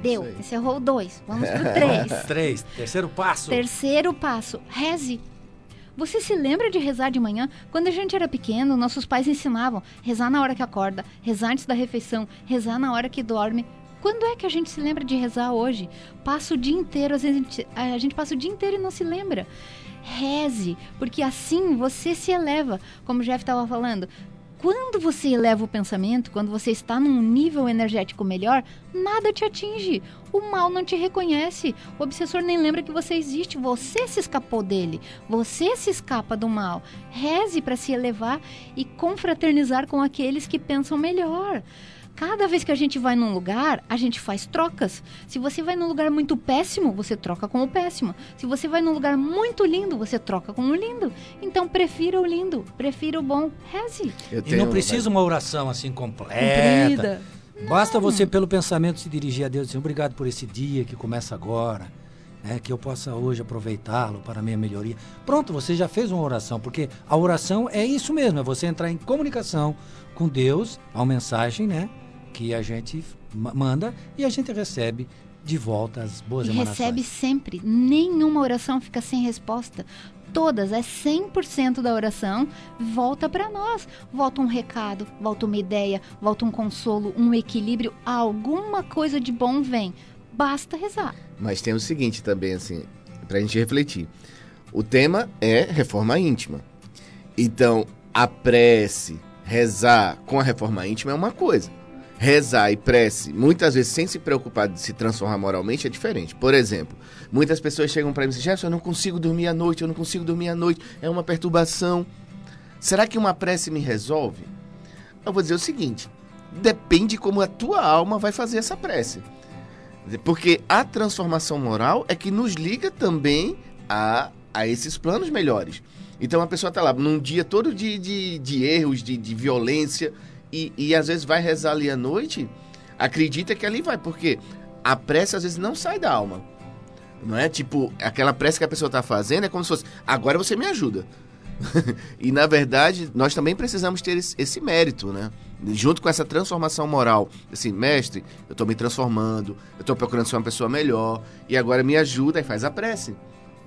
Deu. aí. Encerrou o dois. Vamos pro três. Três. Terceiro passo. Terceiro passo, reze. Você se lembra de rezar de manhã? Quando a gente era pequeno, nossos pais ensinavam rezar na hora que acorda, rezar antes da refeição, rezar na hora que dorme. Quando é que a gente se lembra de rezar hoje? Passa o dia inteiro, às vezes a gente, a gente passa o dia inteiro e não se lembra. Reze, porque assim você se eleva, como o Jeff estava falando. Quando você eleva o pensamento, quando você está num nível energético melhor, nada te atinge. O mal não te reconhece. O obsessor nem lembra que você existe. Você se escapou dele. Você se escapa do mal. Reze para se elevar e confraternizar com aqueles que pensam melhor. Cada vez que a gente vai num lugar, a gente faz trocas. Se você vai num lugar muito péssimo, você troca com o péssimo. Se você vai num lugar muito lindo, você troca com o lindo. Então prefira o lindo, prefira o bom. Reze. Eu E não precisa uma oração assim completa. Comprida. Basta você, pelo pensamento, se dirigir a Deus e dizer obrigado por esse dia que começa agora. né, que eu possa hoje aproveitá-lo para a minha melhoria. Pronto, você já fez uma oração, porque a oração é isso mesmo, é você entrar em comunicação com Deus, a uma mensagem, né? Que a gente ma- manda e a gente recebe de volta as boas E emanações. recebe sempre. Nenhuma oração fica sem resposta. Todas, é 100% da oração, volta para nós. Volta um recado, volta uma ideia, volta um consolo, um equilíbrio. Alguma coisa de bom vem. Basta rezar. Mas tem o seguinte também, assim, pra gente refletir. O tema é reforma íntima. Então, a prece, rezar com a reforma íntima é uma coisa. Rezar e prece, muitas vezes sem se preocupar de se transformar moralmente, é diferente. Por exemplo, muitas pessoas chegam para mim e dizem: Jefferson, eu não consigo dormir à noite, eu não consigo dormir à noite, é uma perturbação. Será que uma prece me resolve? Eu vou dizer o seguinte: depende como a tua alma vai fazer essa prece. Porque a transformação moral é que nos liga também a, a esses planos melhores. Então a pessoa está lá num dia todo de, de, de erros, de, de violência, e, e às vezes vai rezar ali à noite, acredita que ali vai, porque a prece às vezes não sai da alma. Não é tipo, aquela prece que a pessoa está fazendo é como se fosse, agora você me ajuda. e na verdade, nós também precisamos ter esse, esse, mérito, né? Junto com essa transformação moral. Assim, mestre, eu estou me transformando, eu estou procurando ser uma pessoa melhor, e agora me ajuda e faz a prece.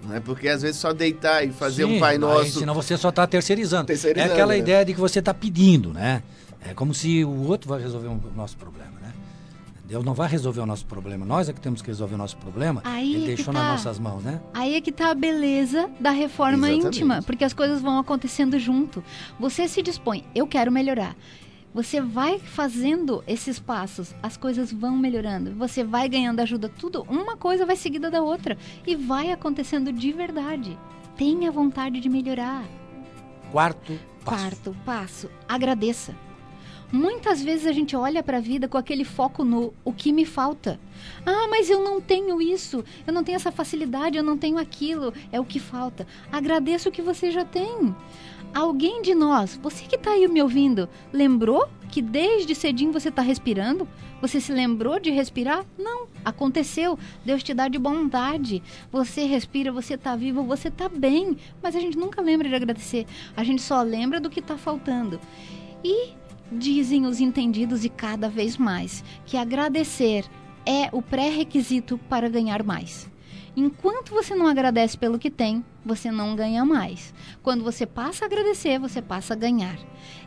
Não é porque às vezes só deitar e fazer Sim, um Pai Nosso. Senão você só está terceirizando. terceirizando. É aquela né? ideia de que você está pedindo, né? É como se o outro vai resolver o nosso problema, né? Deus não vai resolver o nosso problema. Nós é que temos que resolver o nosso problema. Aí Ele é deixou tá, nas nossas mãos, né? Aí é que está a beleza da reforma Exatamente. íntima, porque as coisas vão acontecendo junto. Você se dispõe, eu quero melhorar. Você vai fazendo esses passos, as coisas vão melhorando, você vai ganhando ajuda, tudo, uma coisa vai seguida da outra e vai acontecendo de verdade. Tenha vontade de melhorar. Quarto passo. Quarto passo, agradeça. Muitas vezes a gente olha para a vida com aquele foco no o que me falta. Ah, mas eu não tenho isso, eu não tenho essa facilidade, eu não tenho aquilo, é o que falta. Agradeça o que você já tem. Alguém de nós, você que está aí me ouvindo, lembrou que desde cedinho você está respirando? Você se lembrou de respirar? Não, aconteceu. Deus te dá de bondade. Você respira, você está vivo, você está bem. Mas a gente nunca lembra de agradecer. A gente só lembra do que está faltando. E Dizem os entendidos e cada vez mais que agradecer é o pré-requisito para ganhar mais. Enquanto você não agradece pelo que tem, você não ganha mais. Quando você passa a agradecer, você passa a ganhar.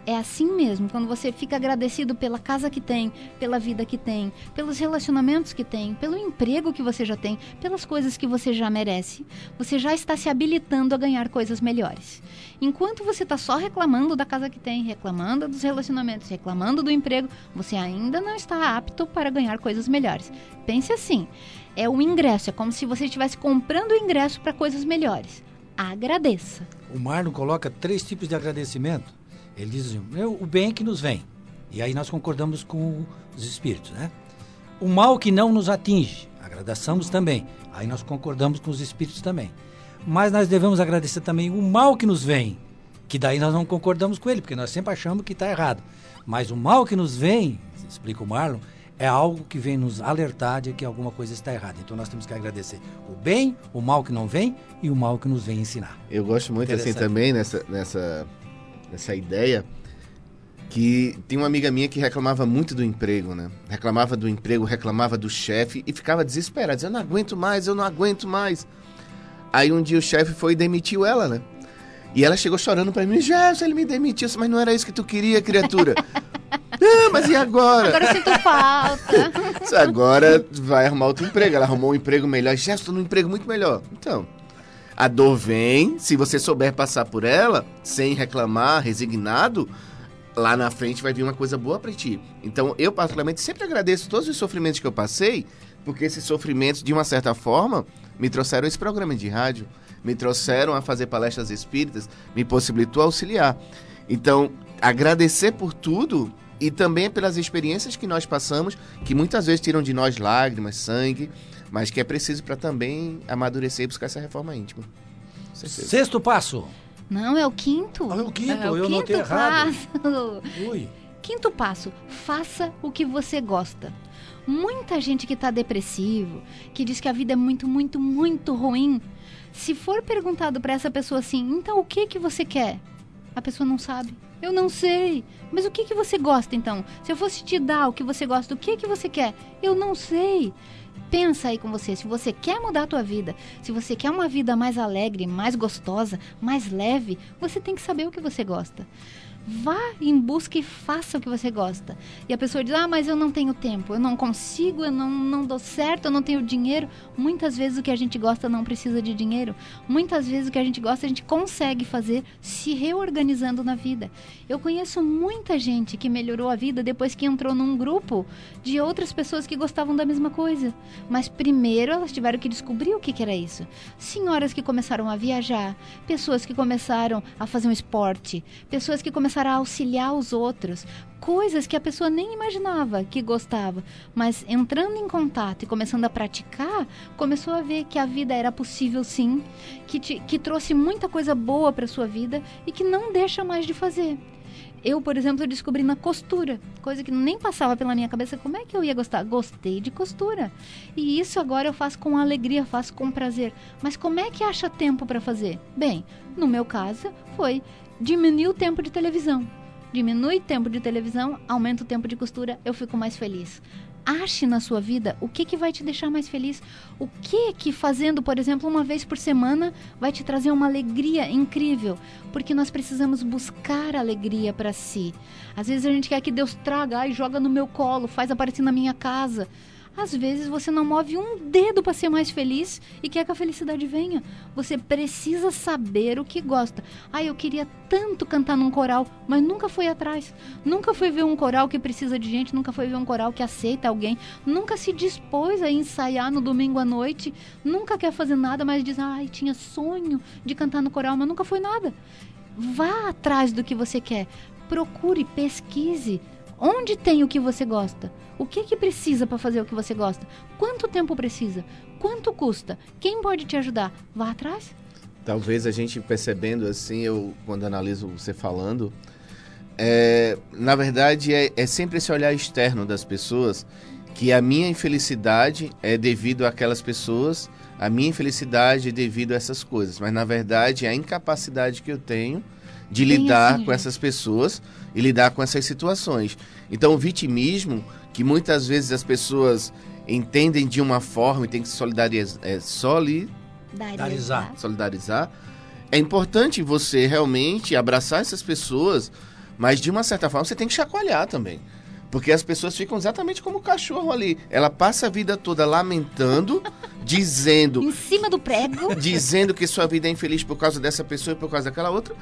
É assim mesmo, quando você fica agradecido pela casa que tem, pela vida que tem, pelos relacionamentos que tem, pelo emprego que você já tem, pelas coisas que você já merece, você já está se habilitando a ganhar coisas melhores. Enquanto você está só reclamando da casa que tem, reclamando dos relacionamentos, reclamando do emprego, você ainda não está apto para ganhar coisas melhores. Pense assim: é o ingresso, é como se você estivesse comprando o ingresso para coisas melhores. Agradeça. O Marlon coloca três tipos de agradecimento. Ele diz assim, o bem que nos vem. E aí nós concordamos com os espíritos, né? O mal que não nos atinge, agradecemos também. Aí nós concordamos com os espíritos também. Mas nós devemos agradecer também o mal que nos vem, que daí nós não concordamos com ele, porque nós sempre achamos que está errado. Mas o mal que nos vem, explica o Marlon, é algo que vem nos alertar de que alguma coisa está errada. Então nós temos que agradecer o bem, o mal que não vem e o mal que nos vem ensinar. Eu gosto muito assim também nessa, nessa, nessa ideia que tem uma amiga minha que reclamava muito do emprego, né? Reclamava do emprego, reclamava do chefe e ficava desesperada, dizendo, eu não aguento mais, eu não aguento mais. Aí um dia o chefe foi e demitiu ela, né? E ela chegou chorando para mim, Jefferson, ele me demitiu, mas não era isso que tu queria, criatura. ah, mas e agora? Agora eu sinto falta. agora vai arrumar outro emprego. Ela arrumou um emprego melhor. Jefferson, estou num emprego muito melhor. Então, a dor vem, se você souber passar por ela, sem reclamar, resignado, lá na frente vai vir uma coisa boa para ti. Então, eu particularmente sempre agradeço todos os sofrimentos que eu passei, porque esses sofrimentos, de uma certa forma, me trouxeram esse programa de rádio me trouxeram a fazer palestras espíritas, me possibilitou auxiliar. Então, agradecer por tudo e também pelas experiências que nós passamos, que muitas vezes tiram de nós lágrimas, sangue, mas que é preciso para também amadurecer e buscar essa reforma íntima. Sexto passo. Não, é o quinto. Ah, é o quinto, é o eu quinto notei errado. Ui. Quinto passo, faça o que você gosta. Muita gente que está depressivo, que diz que a vida é muito, muito, muito ruim, se for perguntado para essa pessoa assim, então o que que você quer? A pessoa não sabe. Eu não sei. Mas o que que você gosta então? Se eu fosse te dar o que você gosta, o que que você quer? Eu não sei. Pensa aí com você, se você quer mudar a tua vida, se você quer uma vida mais alegre, mais gostosa, mais leve, você tem que saber o que você gosta. Vá em busca e faça o que você gosta. E a pessoa diz: Ah, mas eu não tenho tempo, eu não consigo, eu não, não dou certo, eu não tenho dinheiro. Muitas vezes o que a gente gosta não precisa de dinheiro. Muitas vezes o que a gente gosta a gente consegue fazer se reorganizando na vida. Eu conheço muita gente que melhorou a vida depois que entrou num grupo de outras pessoas que gostavam da mesma coisa. Mas primeiro elas tiveram que descobrir o que, que era isso. Senhoras que começaram a viajar, pessoas que começaram a fazer um esporte, pessoas que começaram começar a auxiliar os outros, coisas que a pessoa nem imaginava que gostava, mas entrando em contato e começando a praticar, começou a ver que a vida era possível sim, que, te, que trouxe muita coisa boa para sua vida e que não deixa mais de fazer. Eu, por exemplo, descobri na costura, coisa que nem passava pela minha cabeça. Como é que eu ia gostar? Gostei de costura. E isso agora eu faço com alegria, faço com prazer. Mas como é que acha tempo para fazer? Bem, no meu caso, foi diminui o tempo de televisão. Diminui o tempo de televisão, aumenta o tempo de costura, eu fico mais feliz. Ache na sua vida o que, que vai te deixar mais feliz. O que que fazendo, por exemplo, uma vez por semana vai te trazer uma alegria incrível. Porque nós precisamos buscar alegria para si. Às vezes a gente quer que Deus traga e joga no meu colo, faz aparecer na minha casa. Às vezes você não move um dedo para ser mais feliz e quer que a felicidade venha. Você precisa saber o que gosta. Ah, eu queria tanto cantar num coral, mas nunca foi atrás. Nunca foi ver um coral que precisa de gente, nunca foi ver um coral que aceita alguém, nunca se dispôs a ensaiar no domingo à noite, nunca quer fazer nada, mas diz: "Ai, tinha sonho de cantar no coral, mas nunca foi nada". Vá atrás do que você quer. Procure, pesquise, Onde tem o que você gosta? O que que precisa para fazer o que você gosta? Quanto tempo precisa? Quanto custa? Quem pode te ajudar? Vá atrás. Talvez a gente percebendo assim, eu quando analiso você falando, é, na verdade é, é sempre esse olhar externo das pessoas que a minha infelicidade é devido àquelas pessoas, a minha infelicidade é devido a essas coisas, mas na verdade é a incapacidade que eu tenho de lidar com essas pessoas e lidar com essas situações. Então, o vitimismo, que muitas vezes as pessoas entendem de uma forma e tem que se solidarizar, é, solidarizar. solidarizar, é importante você realmente abraçar essas pessoas, mas de uma certa forma você tem que chacoalhar também. Porque as pessoas ficam exatamente como o cachorro ali. Ela passa a vida toda lamentando, dizendo. Em cima do prego. Dizendo que sua vida é infeliz por causa dessa pessoa e por causa daquela outra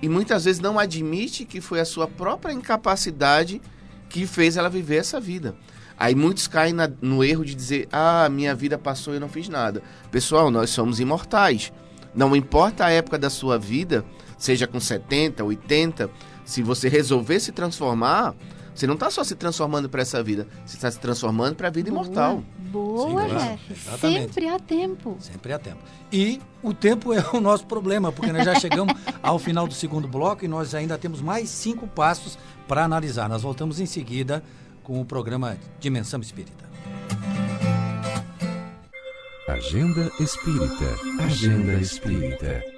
e muitas vezes não admite que foi a sua própria incapacidade que fez ela viver essa vida. Aí muitos caem na, no erro de dizer: Ah, minha vida passou e eu não fiz nada. Pessoal, nós somos imortais. Não importa a época da sua vida, seja com 70, 80, se você resolver se transformar, você não está só se transformando para essa vida, você está se transformando para a vida Boa. imortal. Boa, Sim, Jeff. Sempre há tempo. Sempre há tempo. E o tempo é o nosso problema, porque nós já chegamos ao final do segundo bloco e nós ainda temos mais cinco passos para analisar. Nós voltamos em seguida com o programa Dimensão Espírita. Agenda Espírita. Agenda Espírita.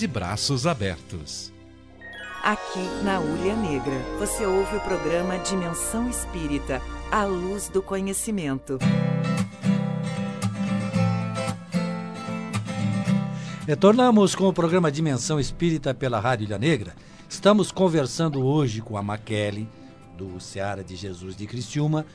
de braços abertos. Aqui na Ulha Negra, você ouve o programa Dimensão Espírita, a luz do conhecimento. Retornamos com o programa Dimensão Espírita pela Rádio Ilha Negra. Estamos conversando hoje com a Maquele, do Seara de Jesus de Criciúma,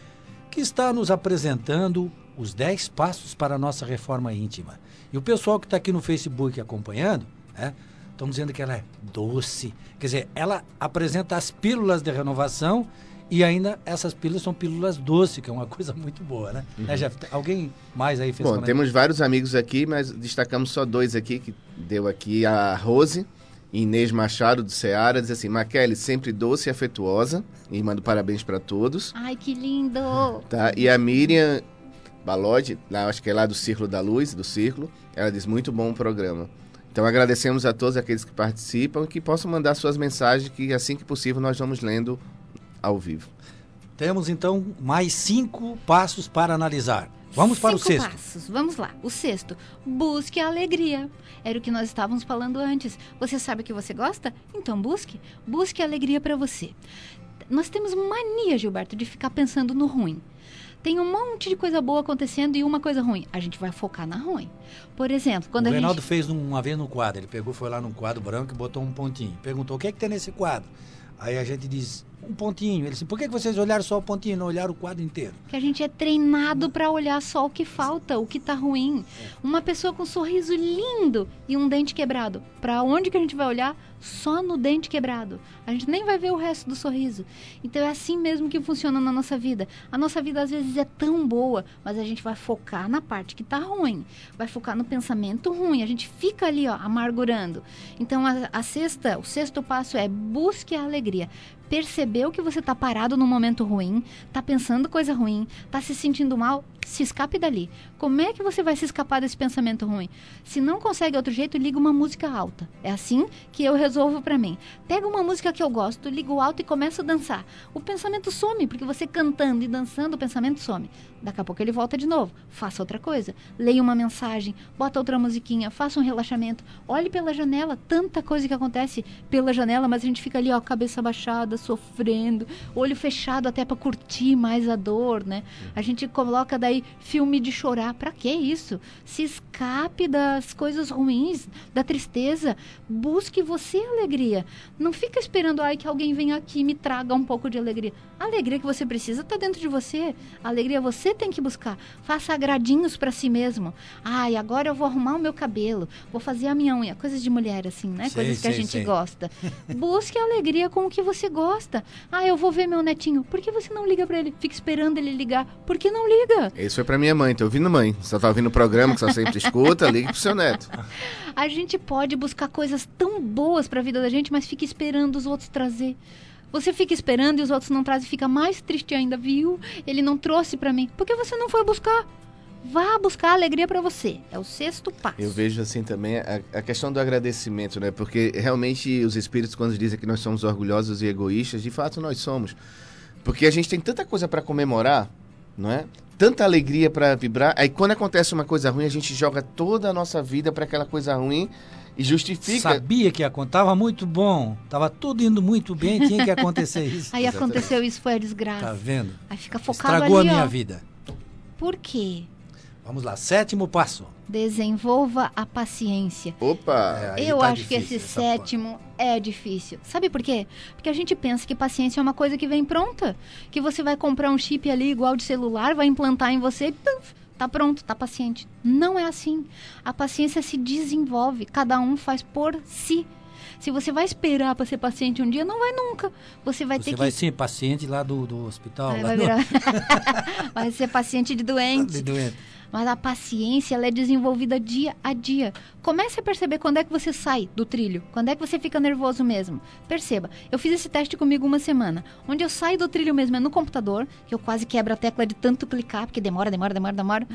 que está nos apresentando os 10 passos para a nossa reforma íntima. E o pessoal que está aqui no Facebook acompanhando, né, estão dizendo que ela é doce. Quer dizer, ela apresenta as pílulas de renovação e ainda essas pílulas são pílulas doces, que é uma coisa muito boa, né? Uhum. né Jeff? Alguém mais aí fez Bom, temos vários amigos aqui, mas destacamos só dois aqui, que deu aqui a Rose, Inês Machado do Ceará, diz assim, Maquele, sempre doce e afetuosa, e mando parabéns para todos. Ai, que lindo! Tá, e a Miriam Balode, lá, acho que é lá do Círculo da Luz, do Círculo, ela diz, muito bom o programa. Então agradecemos a todos aqueles que participam e que possam mandar suas mensagens, que assim que possível nós vamos lendo ao vivo. Temos então mais cinco passos para analisar. Vamos para Cinco o sexto. passos. Vamos lá. O sexto. Busque a alegria. Era o que nós estávamos falando antes. Você sabe o que você gosta? Então busque. Busque a alegria para você. Nós temos mania, Gilberto, de ficar pensando no ruim. Tem um monte de coisa boa acontecendo e uma coisa ruim. A gente vai focar na ruim. Por exemplo, quando o a Reinaldo gente... fez uma vez no quadro. Ele pegou, foi lá num quadro branco e botou um pontinho. Perguntou o que é que tem nesse quadro. Aí a gente diz, um pontinho. Ele disse, por que vocês olharam só o pontinho e não olharam o quadro inteiro? Que a gente é treinado para olhar só o que falta, o que está ruim. Uma pessoa com um sorriso lindo e um dente quebrado. Para onde que a gente vai olhar? Só no dente quebrado. A gente nem vai ver o resto do sorriso. Então é assim mesmo que funciona na nossa vida. A nossa vida às vezes é tão boa, mas a gente vai focar na parte que está ruim. Vai focar no pensamento ruim. A gente fica ali, ó, amargurando. Então a, a sexta, o sexto passo é busque a alegria percebeu que você está parado num momento ruim, está pensando coisa ruim, está se sentindo mal, se escape dali. Como é que você vai se escapar desse pensamento ruim? Se não consegue outro jeito, liga uma música alta. É assim que eu resolvo para mim. Pega uma música que eu gosto, liga o alto e começa a dançar. O pensamento some, porque você cantando e dançando, o pensamento some. Daqui a pouco ele volta de novo. Faça outra coisa. Leia uma mensagem, bota outra musiquinha, faça um relaxamento. Olhe pela janela, tanta coisa que acontece pela janela, mas a gente fica ali, ó, cabeça baixada, sofrendo, olho fechado até para curtir mais a dor, né? A gente coloca daí filme de chorar. Para que isso? Se escape das coisas ruins, da tristeza. Busque você alegria. Não fica esperando ai que alguém venha aqui e me traga um pouco de alegria. A alegria que você precisa está dentro de você. A alegria você tem que buscar. Faça agradinhos para si mesmo. Ai, agora eu vou arrumar o meu cabelo, vou fazer a minha unha, coisas de mulher assim, né? Sim, coisas que sim, a gente sim. gosta. Busque a alegria com o que você gosta. Ah, eu vou ver meu netinho. Por que você não liga para ele? Fica esperando ele ligar. Por que não liga? Esse foi pra minha mãe, tô ouvindo mãe. Só tá ouvindo o programa que só sempre escuta, ligue pro seu neto. A gente pode buscar coisas tão boas para a vida da gente, mas fica esperando os outros trazer. Você fica esperando e os outros não trazem, fica mais triste ainda, viu? Ele não trouxe para mim. Por que você não foi buscar? Vá buscar alegria para você. É o sexto passo. Eu vejo assim também a, a questão do agradecimento, né? Porque realmente os espíritos, quando dizem que nós somos orgulhosos e egoístas, de fato nós somos. Porque a gente tem tanta coisa para comemorar, não é? Tanta alegria para vibrar. Aí quando acontece uma coisa ruim, a gente joga toda a nossa vida para aquela coisa ruim e justifica. Sabia que ia acontecer, tava muito bom, tava tudo indo muito bem, tinha que acontecer isso. Aí Exatamente. aconteceu isso, foi a desgraça. Tá vendo? Aí fica focado Estragou ali, a minha ó. vida. Por quê? Vamos lá, sétimo passo. Desenvolva a paciência. Opa! É, Eu tá acho que esse essa porra. sétimo é difícil. Sabe por quê? Porque a gente pensa que paciência é uma coisa que vem pronta. Que você vai comprar um chip ali igual de celular, vai implantar em você e tá pronto, tá paciente. Não é assim. A paciência se desenvolve, cada um faz por si. Se você vai esperar para ser paciente um dia, não vai nunca. Você vai Você ter vai que ser paciente lá do, do hospital. Vai, virar... vai ser paciente de doente. de doente. Mas a paciência ela é desenvolvida dia a dia. Comece a perceber quando é que você sai do trilho, quando é que você fica nervoso mesmo. Perceba, eu fiz esse teste comigo uma semana. Onde eu saio do trilho mesmo é no computador, que eu quase quebro a tecla de tanto clicar, porque demora, demora, demora, demora.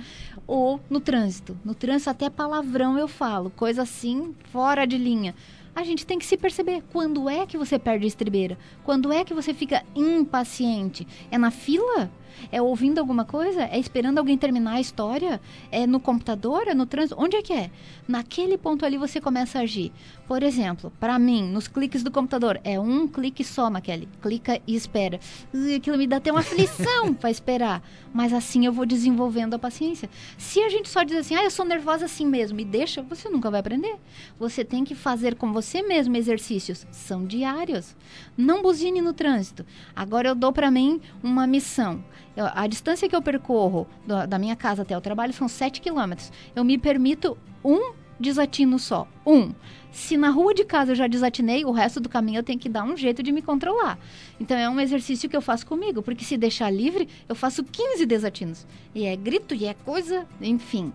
Ou no trânsito. No trânsito até palavrão eu falo, coisa assim, fora de linha. A gente tem que se perceber quando é que você perde a estribeira, quando é que você fica impaciente. É na fila? É ouvindo alguma coisa? É esperando alguém terminar a história? É no computador? É no trânsito? Onde é que é? Naquele ponto ali você começa a agir. Por exemplo, para mim, nos cliques do computador, é um clique só, Maquele. Clica e espera. Ui, aquilo me dá até uma aflição para esperar. Mas assim eu vou desenvolvendo a paciência. Se a gente só diz assim, ah, eu sou nervosa assim mesmo, e deixa, você nunca vai aprender. Você tem que fazer com você mesmo exercícios. São diários. Não buzine no trânsito. Agora eu dou para mim uma missão. Eu- a distância que eu percorro da, da minha casa até o trabalho são 7 quilômetros. Eu me permito um desatino só. Um. Se na rua de casa eu já desatinei, o resto do caminho eu tenho que dar um jeito de me controlar. Então é um exercício que eu faço comigo, porque se deixar livre, eu faço 15 desatinos. E é grito e é coisa, enfim.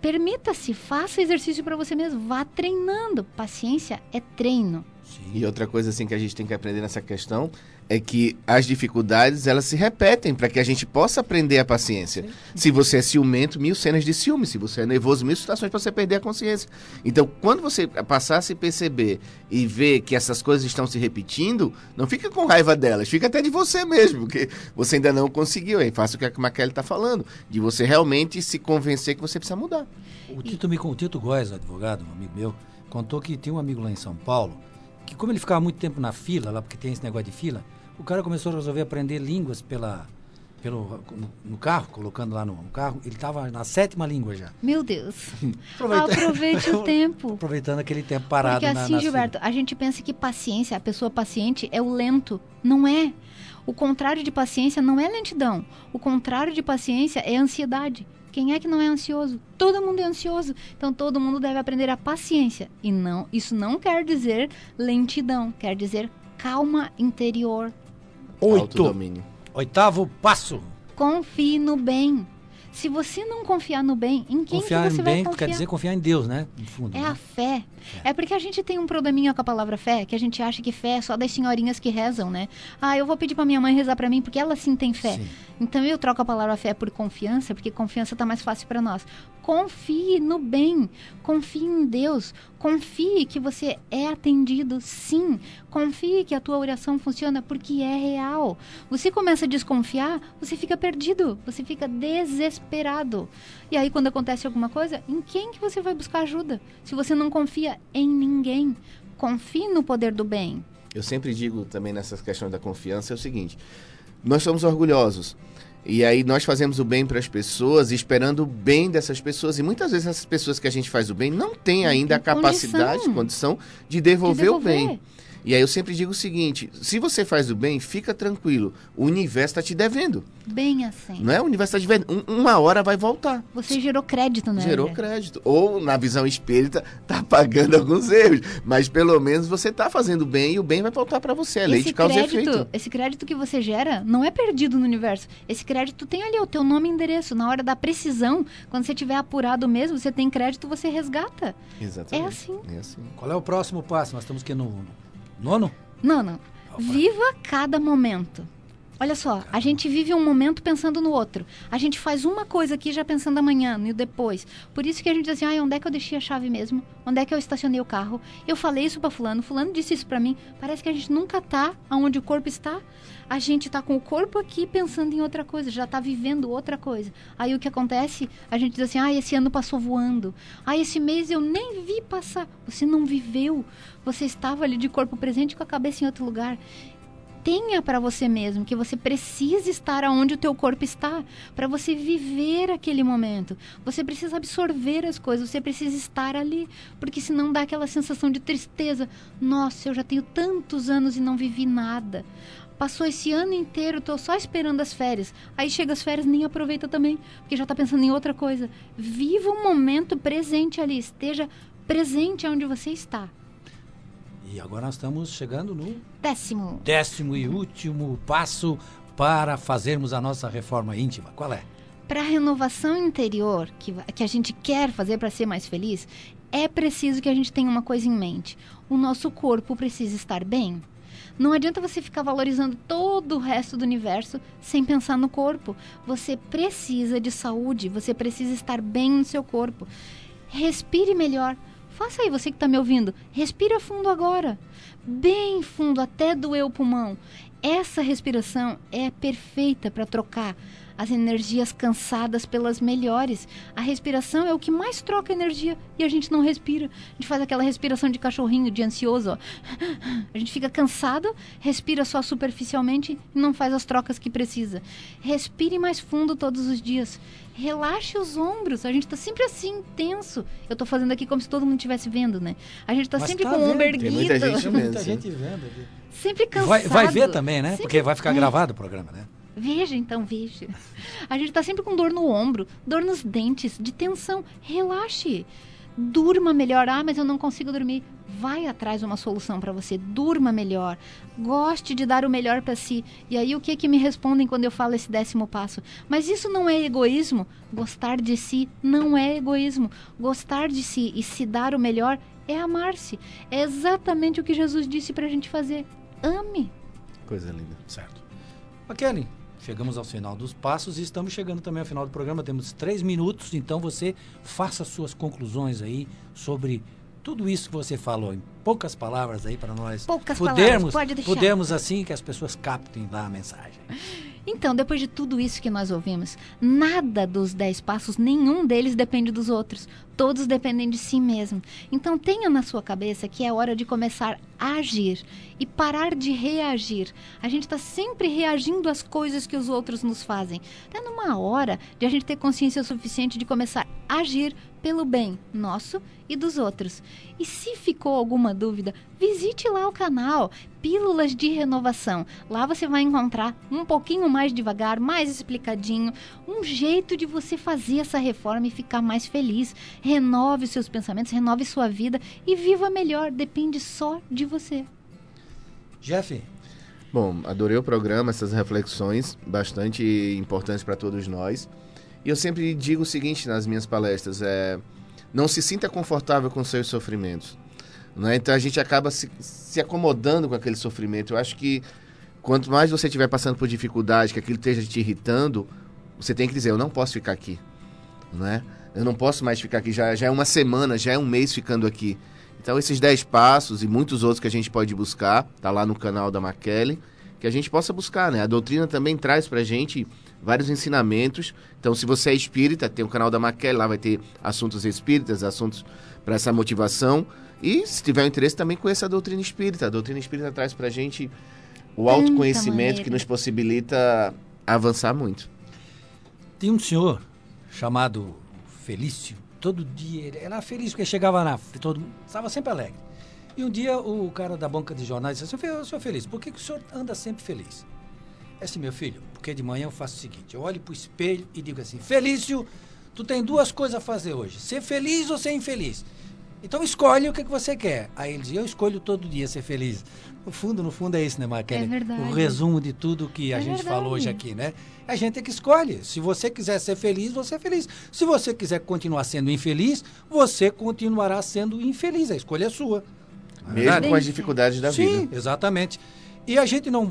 Permita-se, faça exercício para você mesmo, vá treinando. Paciência é treino. E outra coisa assim que a gente tem que aprender nessa questão é que as dificuldades elas se repetem para que a gente possa aprender a paciência. Se você é ciumento, mil cenas de ciúme. Se você é nervoso, mil situações para você perder a consciência. Então, quando você passar a se perceber e ver que essas coisas estão se repetindo, não fica com raiva delas, fica até de você mesmo, porque você ainda não conseguiu. Aí faça o que a Maquele está falando, de você realmente se convencer que você precisa mudar. O Tito, me, o Tito Góes, advogado, um amigo meu, contou que tinha um amigo lá em São Paulo, que como ele ficava muito tempo na fila, lá porque tem esse negócio de fila, o cara começou a resolver aprender línguas pela, pelo, no, no carro, colocando lá no, no carro. Ele estava na sétima língua já. Meu Deus. Aproveite o tempo. Aproveitando aquele tempo parado Porque na, assim, na Gilberto, a gente pensa que paciência, a pessoa paciente é o lento. Não é. O contrário de paciência não é lentidão. O contrário de paciência é ansiedade. Quem é que não é ansioso? Todo mundo é ansioso. Então todo mundo deve aprender a paciência. E não, isso não quer dizer lentidão, quer dizer calma interior. Oito. Autodomínio. Oitavo passo. Confie no bem. Se você não confiar no bem, em quem confiar que você em vai bem confiar? quer dizer confiar em Deus, né? No fundo. É né? a fé. É porque a gente tem um probleminha com a palavra fé, que a gente acha que fé é só das senhorinhas que rezam, né? Ah, eu vou pedir pra minha mãe rezar pra mim, porque ela sim tem fé. Sim. Então eu troco a palavra fé por confiança, porque confiança tá mais fácil pra nós. Confie no bem, confie em Deus, confie que você é atendido, sim. Confie que a tua oração funciona porque é real. Você começa a desconfiar, você fica perdido, você fica desesperado. E aí quando acontece alguma coisa, em quem que você vai buscar ajuda? Se você não confia em ninguém, confie no poder do bem. Eu sempre digo também nessas questões da confiança é o seguinte: nós somos orgulhosos. E aí nós fazemos o bem para as pessoas, esperando o bem dessas pessoas. E muitas vezes essas pessoas que a gente faz o bem não têm ainda a capacidade, condição. condição de devolver, De o bem. E aí eu sempre digo o seguinte: se você faz o bem, fica tranquilo. O universo está te devendo. Bem assim. Não é? O universo está te devendo. Um- uma hora vai voltar. Você gerou crédito, né? Gerou crédito. Ou, na visão espírita, tá pagando alguns erros. Mas pelo menos você tá fazendo bem e o bem vai voltar para você. É lei esse de causa e crédito, efeito. esse crédito que você gera não é perdido no universo. Esse crédito tem ali o teu nome e endereço. Na hora da precisão, quando você tiver apurado mesmo, você tem crédito, você resgata. Exatamente. É assim. É assim. Qual é o próximo passo? Nós estamos aqui no nono? Não, não. Viva cada momento. Olha só, a gente vive um momento pensando no outro. A gente faz uma coisa aqui já pensando amanhã, no depois. Por isso que a gente diz assim, ai, onde é que eu deixei a chave mesmo? Onde é que eu estacionei o carro? Eu falei isso para fulano, fulano disse isso para mim. Parece que a gente nunca tá aonde o corpo está. A gente tá com o corpo aqui pensando em outra coisa, já tá vivendo outra coisa. Aí o que acontece? A gente diz assim, ai, esse ano passou voando. Ai, esse mês eu nem vi passar. Você não viveu. Você estava ali de corpo presente com a cabeça em outro lugar tenha para você mesmo, que você precisa estar aonde o teu corpo está, para você viver aquele momento. Você precisa absorver as coisas, você precisa estar ali, porque senão dá aquela sensação de tristeza. Nossa, eu já tenho tantos anos e não vivi nada. Passou esse ano inteiro, tô só esperando as férias. Aí chega as férias, nem aproveita também, porque já tá pensando em outra coisa. Viva o momento presente ali, esteja presente onde você está. E agora nós estamos chegando no Décimo. décimo e último passo para fazermos a nossa reforma íntima. Qual é? Para a renovação interior que, que a gente quer fazer para ser mais feliz, é preciso que a gente tenha uma coisa em mente. O nosso corpo precisa estar bem. Não adianta você ficar valorizando todo o resto do universo sem pensar no corpo. Você precisa de saúde, você precisa estar bem no seu corpo. Respire melhor. Faça aí, você que está me ouvindo. Respira fundo agora. Bem fundo, até doer o pulmão. Essa respiração é perfeita para trocar as energias cansadas pelas melhores. A respiração é o que mais troca energia e a gente não respira. A gente faz aquela respiração de cachorrinho, de ansioso. Ó. A gente fica cansado, respira só superficialmente e não faz as trocas que precisa. Respire mais fundo todos os dias. Relaxe os ombros. A gente tá sempre assim, tenso. Eu tô fazendo aqui como se todo mundo estivesse vendo, né? A gente tá Mas sempre tá com o ombro Tem erguido. muita gente Tem mesmo. muita gente vendo. Sempre cansado. Vai, vai ver também, né? Sempre- Porque vai ficar É. gravado o programa, né? Veja, então, veja. A gente tá sempre com dor no ombro, dor nos dentes, de tensão. Relaxe. Durma melhor. Ah, mas eu não consigo dormir. Vai atrás de uma solução para você. Durma melhor. Goste de dar o melhor para si. E aí, o que que me respondem quando eu falo esse décimo passo? Mas isso não é egoísmo? Gostar de si não é egoísmo. Gostar de si e se dar o melhor é amar-se. É exatamente o que Jesus disse pra gente fazer. Ame. Coisa linda. Certo. Kelly, chegamos ao final dos passos e estamos chegando também ao final do programa. Temos três minutos, então você faça suas conclusões aí sobre tudo isso que você falou, em poucas palavras aí para nós Poucas palavras, pode deixar. podermos assim que as pessoas captem lá a mensagem. Então, depois de tudo isso que nós ouvimos, nada dos dez passos, nenhum deles depende dos outros. Todos dependem de si mesmo. Então, tenha na sua cabeça que é hora de começar a agir e parar de reagir. A gente está sempre reagindo às coisas que os outros nos fazem. Está numa hora de a gente ter consciência suficiente de começar a agir pelo bem nosso e dos outros. E se ficou alguma dúvida, visite lá o canal Pílulas de Renovação. Lá você vai encontrar um pouquinho mais devagar, mais explicadinho, um jeito de você fazer essa reforma e ficar mais feliz. Renove seus pensamentos, renove sua vida e viva melhor. Depende só de você. Jeff, Bom, adorei o programa, essas reflexões bastante importantes para todos nós. E eu sempre digo o seguinte nas minhas palestras: é, não se sinta confortável com seus sofrimentos. Né? Então a gente acaba se, se acomodando com aquele sofrimento. Eu acho que quanto mais você estiver passando por dificuldade, que aquilo esteja te irritando, você tem que dizer: eu não posso ficar aqui. Né? Eu não posso mais ficar aqui. Já, já é uma semana, já é um mês ficando aqui. Então, esses 10 passos e muitos outros que a gente pode buscar, tá lá no canal da Maquele, que a gente possa buscar, né? A doutrina também traz pra gente vários ensinamentos. Então, se você é espírita, tem o canal da Maquele, lá vai ter assuntos espíritas, assuntos para essa motivação. E se tiver interesse, também conheça a doutrina espírita. A doutrina espírita traz pra gente o autoconhecimento que nos possibilita avançar muito. tem um senhor chamado Felício. Todo dia ele era feliz porque chegava na todo estava sempre alegre. E um dia o cara da banca de jornais disse assim: "Ô, senhor Feliz, por que, que o senhor anda sempre feliz?" É assim, meu filho, porque de manhã eu faço o seguinte: eu olho pro espelho e digo assim: Felício, tu tem duas coisas a fazer hoje: ser feliz ou ser infeliz. Então escolhe o que, que você quer. Aí ele dizia: Eu escolho todo dia ser feliz. No fundo, no fundo é isso, né, Marquele? É verdade. O resumo de tudo que a É gente verdade. falou hoje aqui, né? A gente é que escolhe. Se você quiser ser feliz, você é feliz. Se você quiser continuar sendo infeliz, você continuará sendo infeliz. A escolha é sua. É Mesmo verdade? com as dificuldades da Sim, vida. exatamente. E a gente não,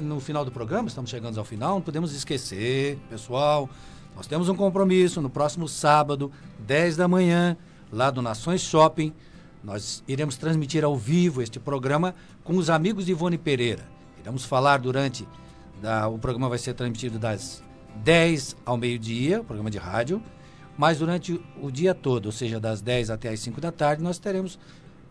no final do programa, estamos chegando ao final, não podemos esquecer, pessoal, nós temos um compromisso no próximo sábado, 10 da manhã, lá do Nações Shopping. Nós iremos transmitir ao vivo este programa com os amigos de Ivone Pereira. Iremos falar durante. Da, o programa vai ser transmitido das 10 ao meio-dia, programa de rádio, mas durante o dia todo, ou seja, das 10 até as 5 da tarde, nós teremos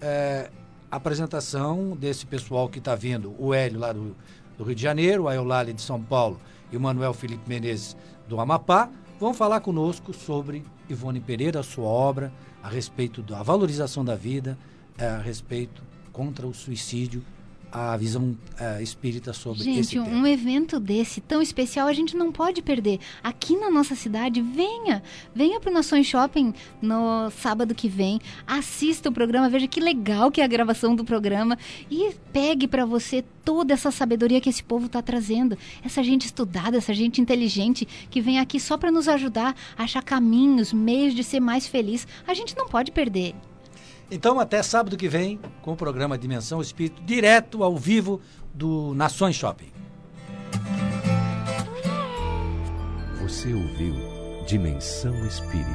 é, apresentação desse pessoal que está vindo, o Hélio lá do, do, Rio de Janeiro, a Eulalie de São Paulo e o Manuel Felipe Menezes do Amapá, vão falar conosco sobre Ivone Pereira, sua obra, a respeito da valorização da vida, é, a respeito contra o suicídio a visão uh, espírita sobre gente, esse. Gente, um evento desse tão especial a gente não pode perder. Aqui na nossa cidade, venha, venha para o Nações Shopping no sábado que vem, assista o programa, veja que legal que é a gravação do programa e pegue para você toda essa sabedoria que esse povo está trazendo, essa gente estudada, essa gente inteligente que vem aqui só para nos ajudar a achar caminhos, meios de ser mais feliz. A gente não pode perder. Então, até sábado que vem, com o programa Dimensão Espírito, direto ao vivo do Nações Shopping. Você ouviu Dimensão Espírito.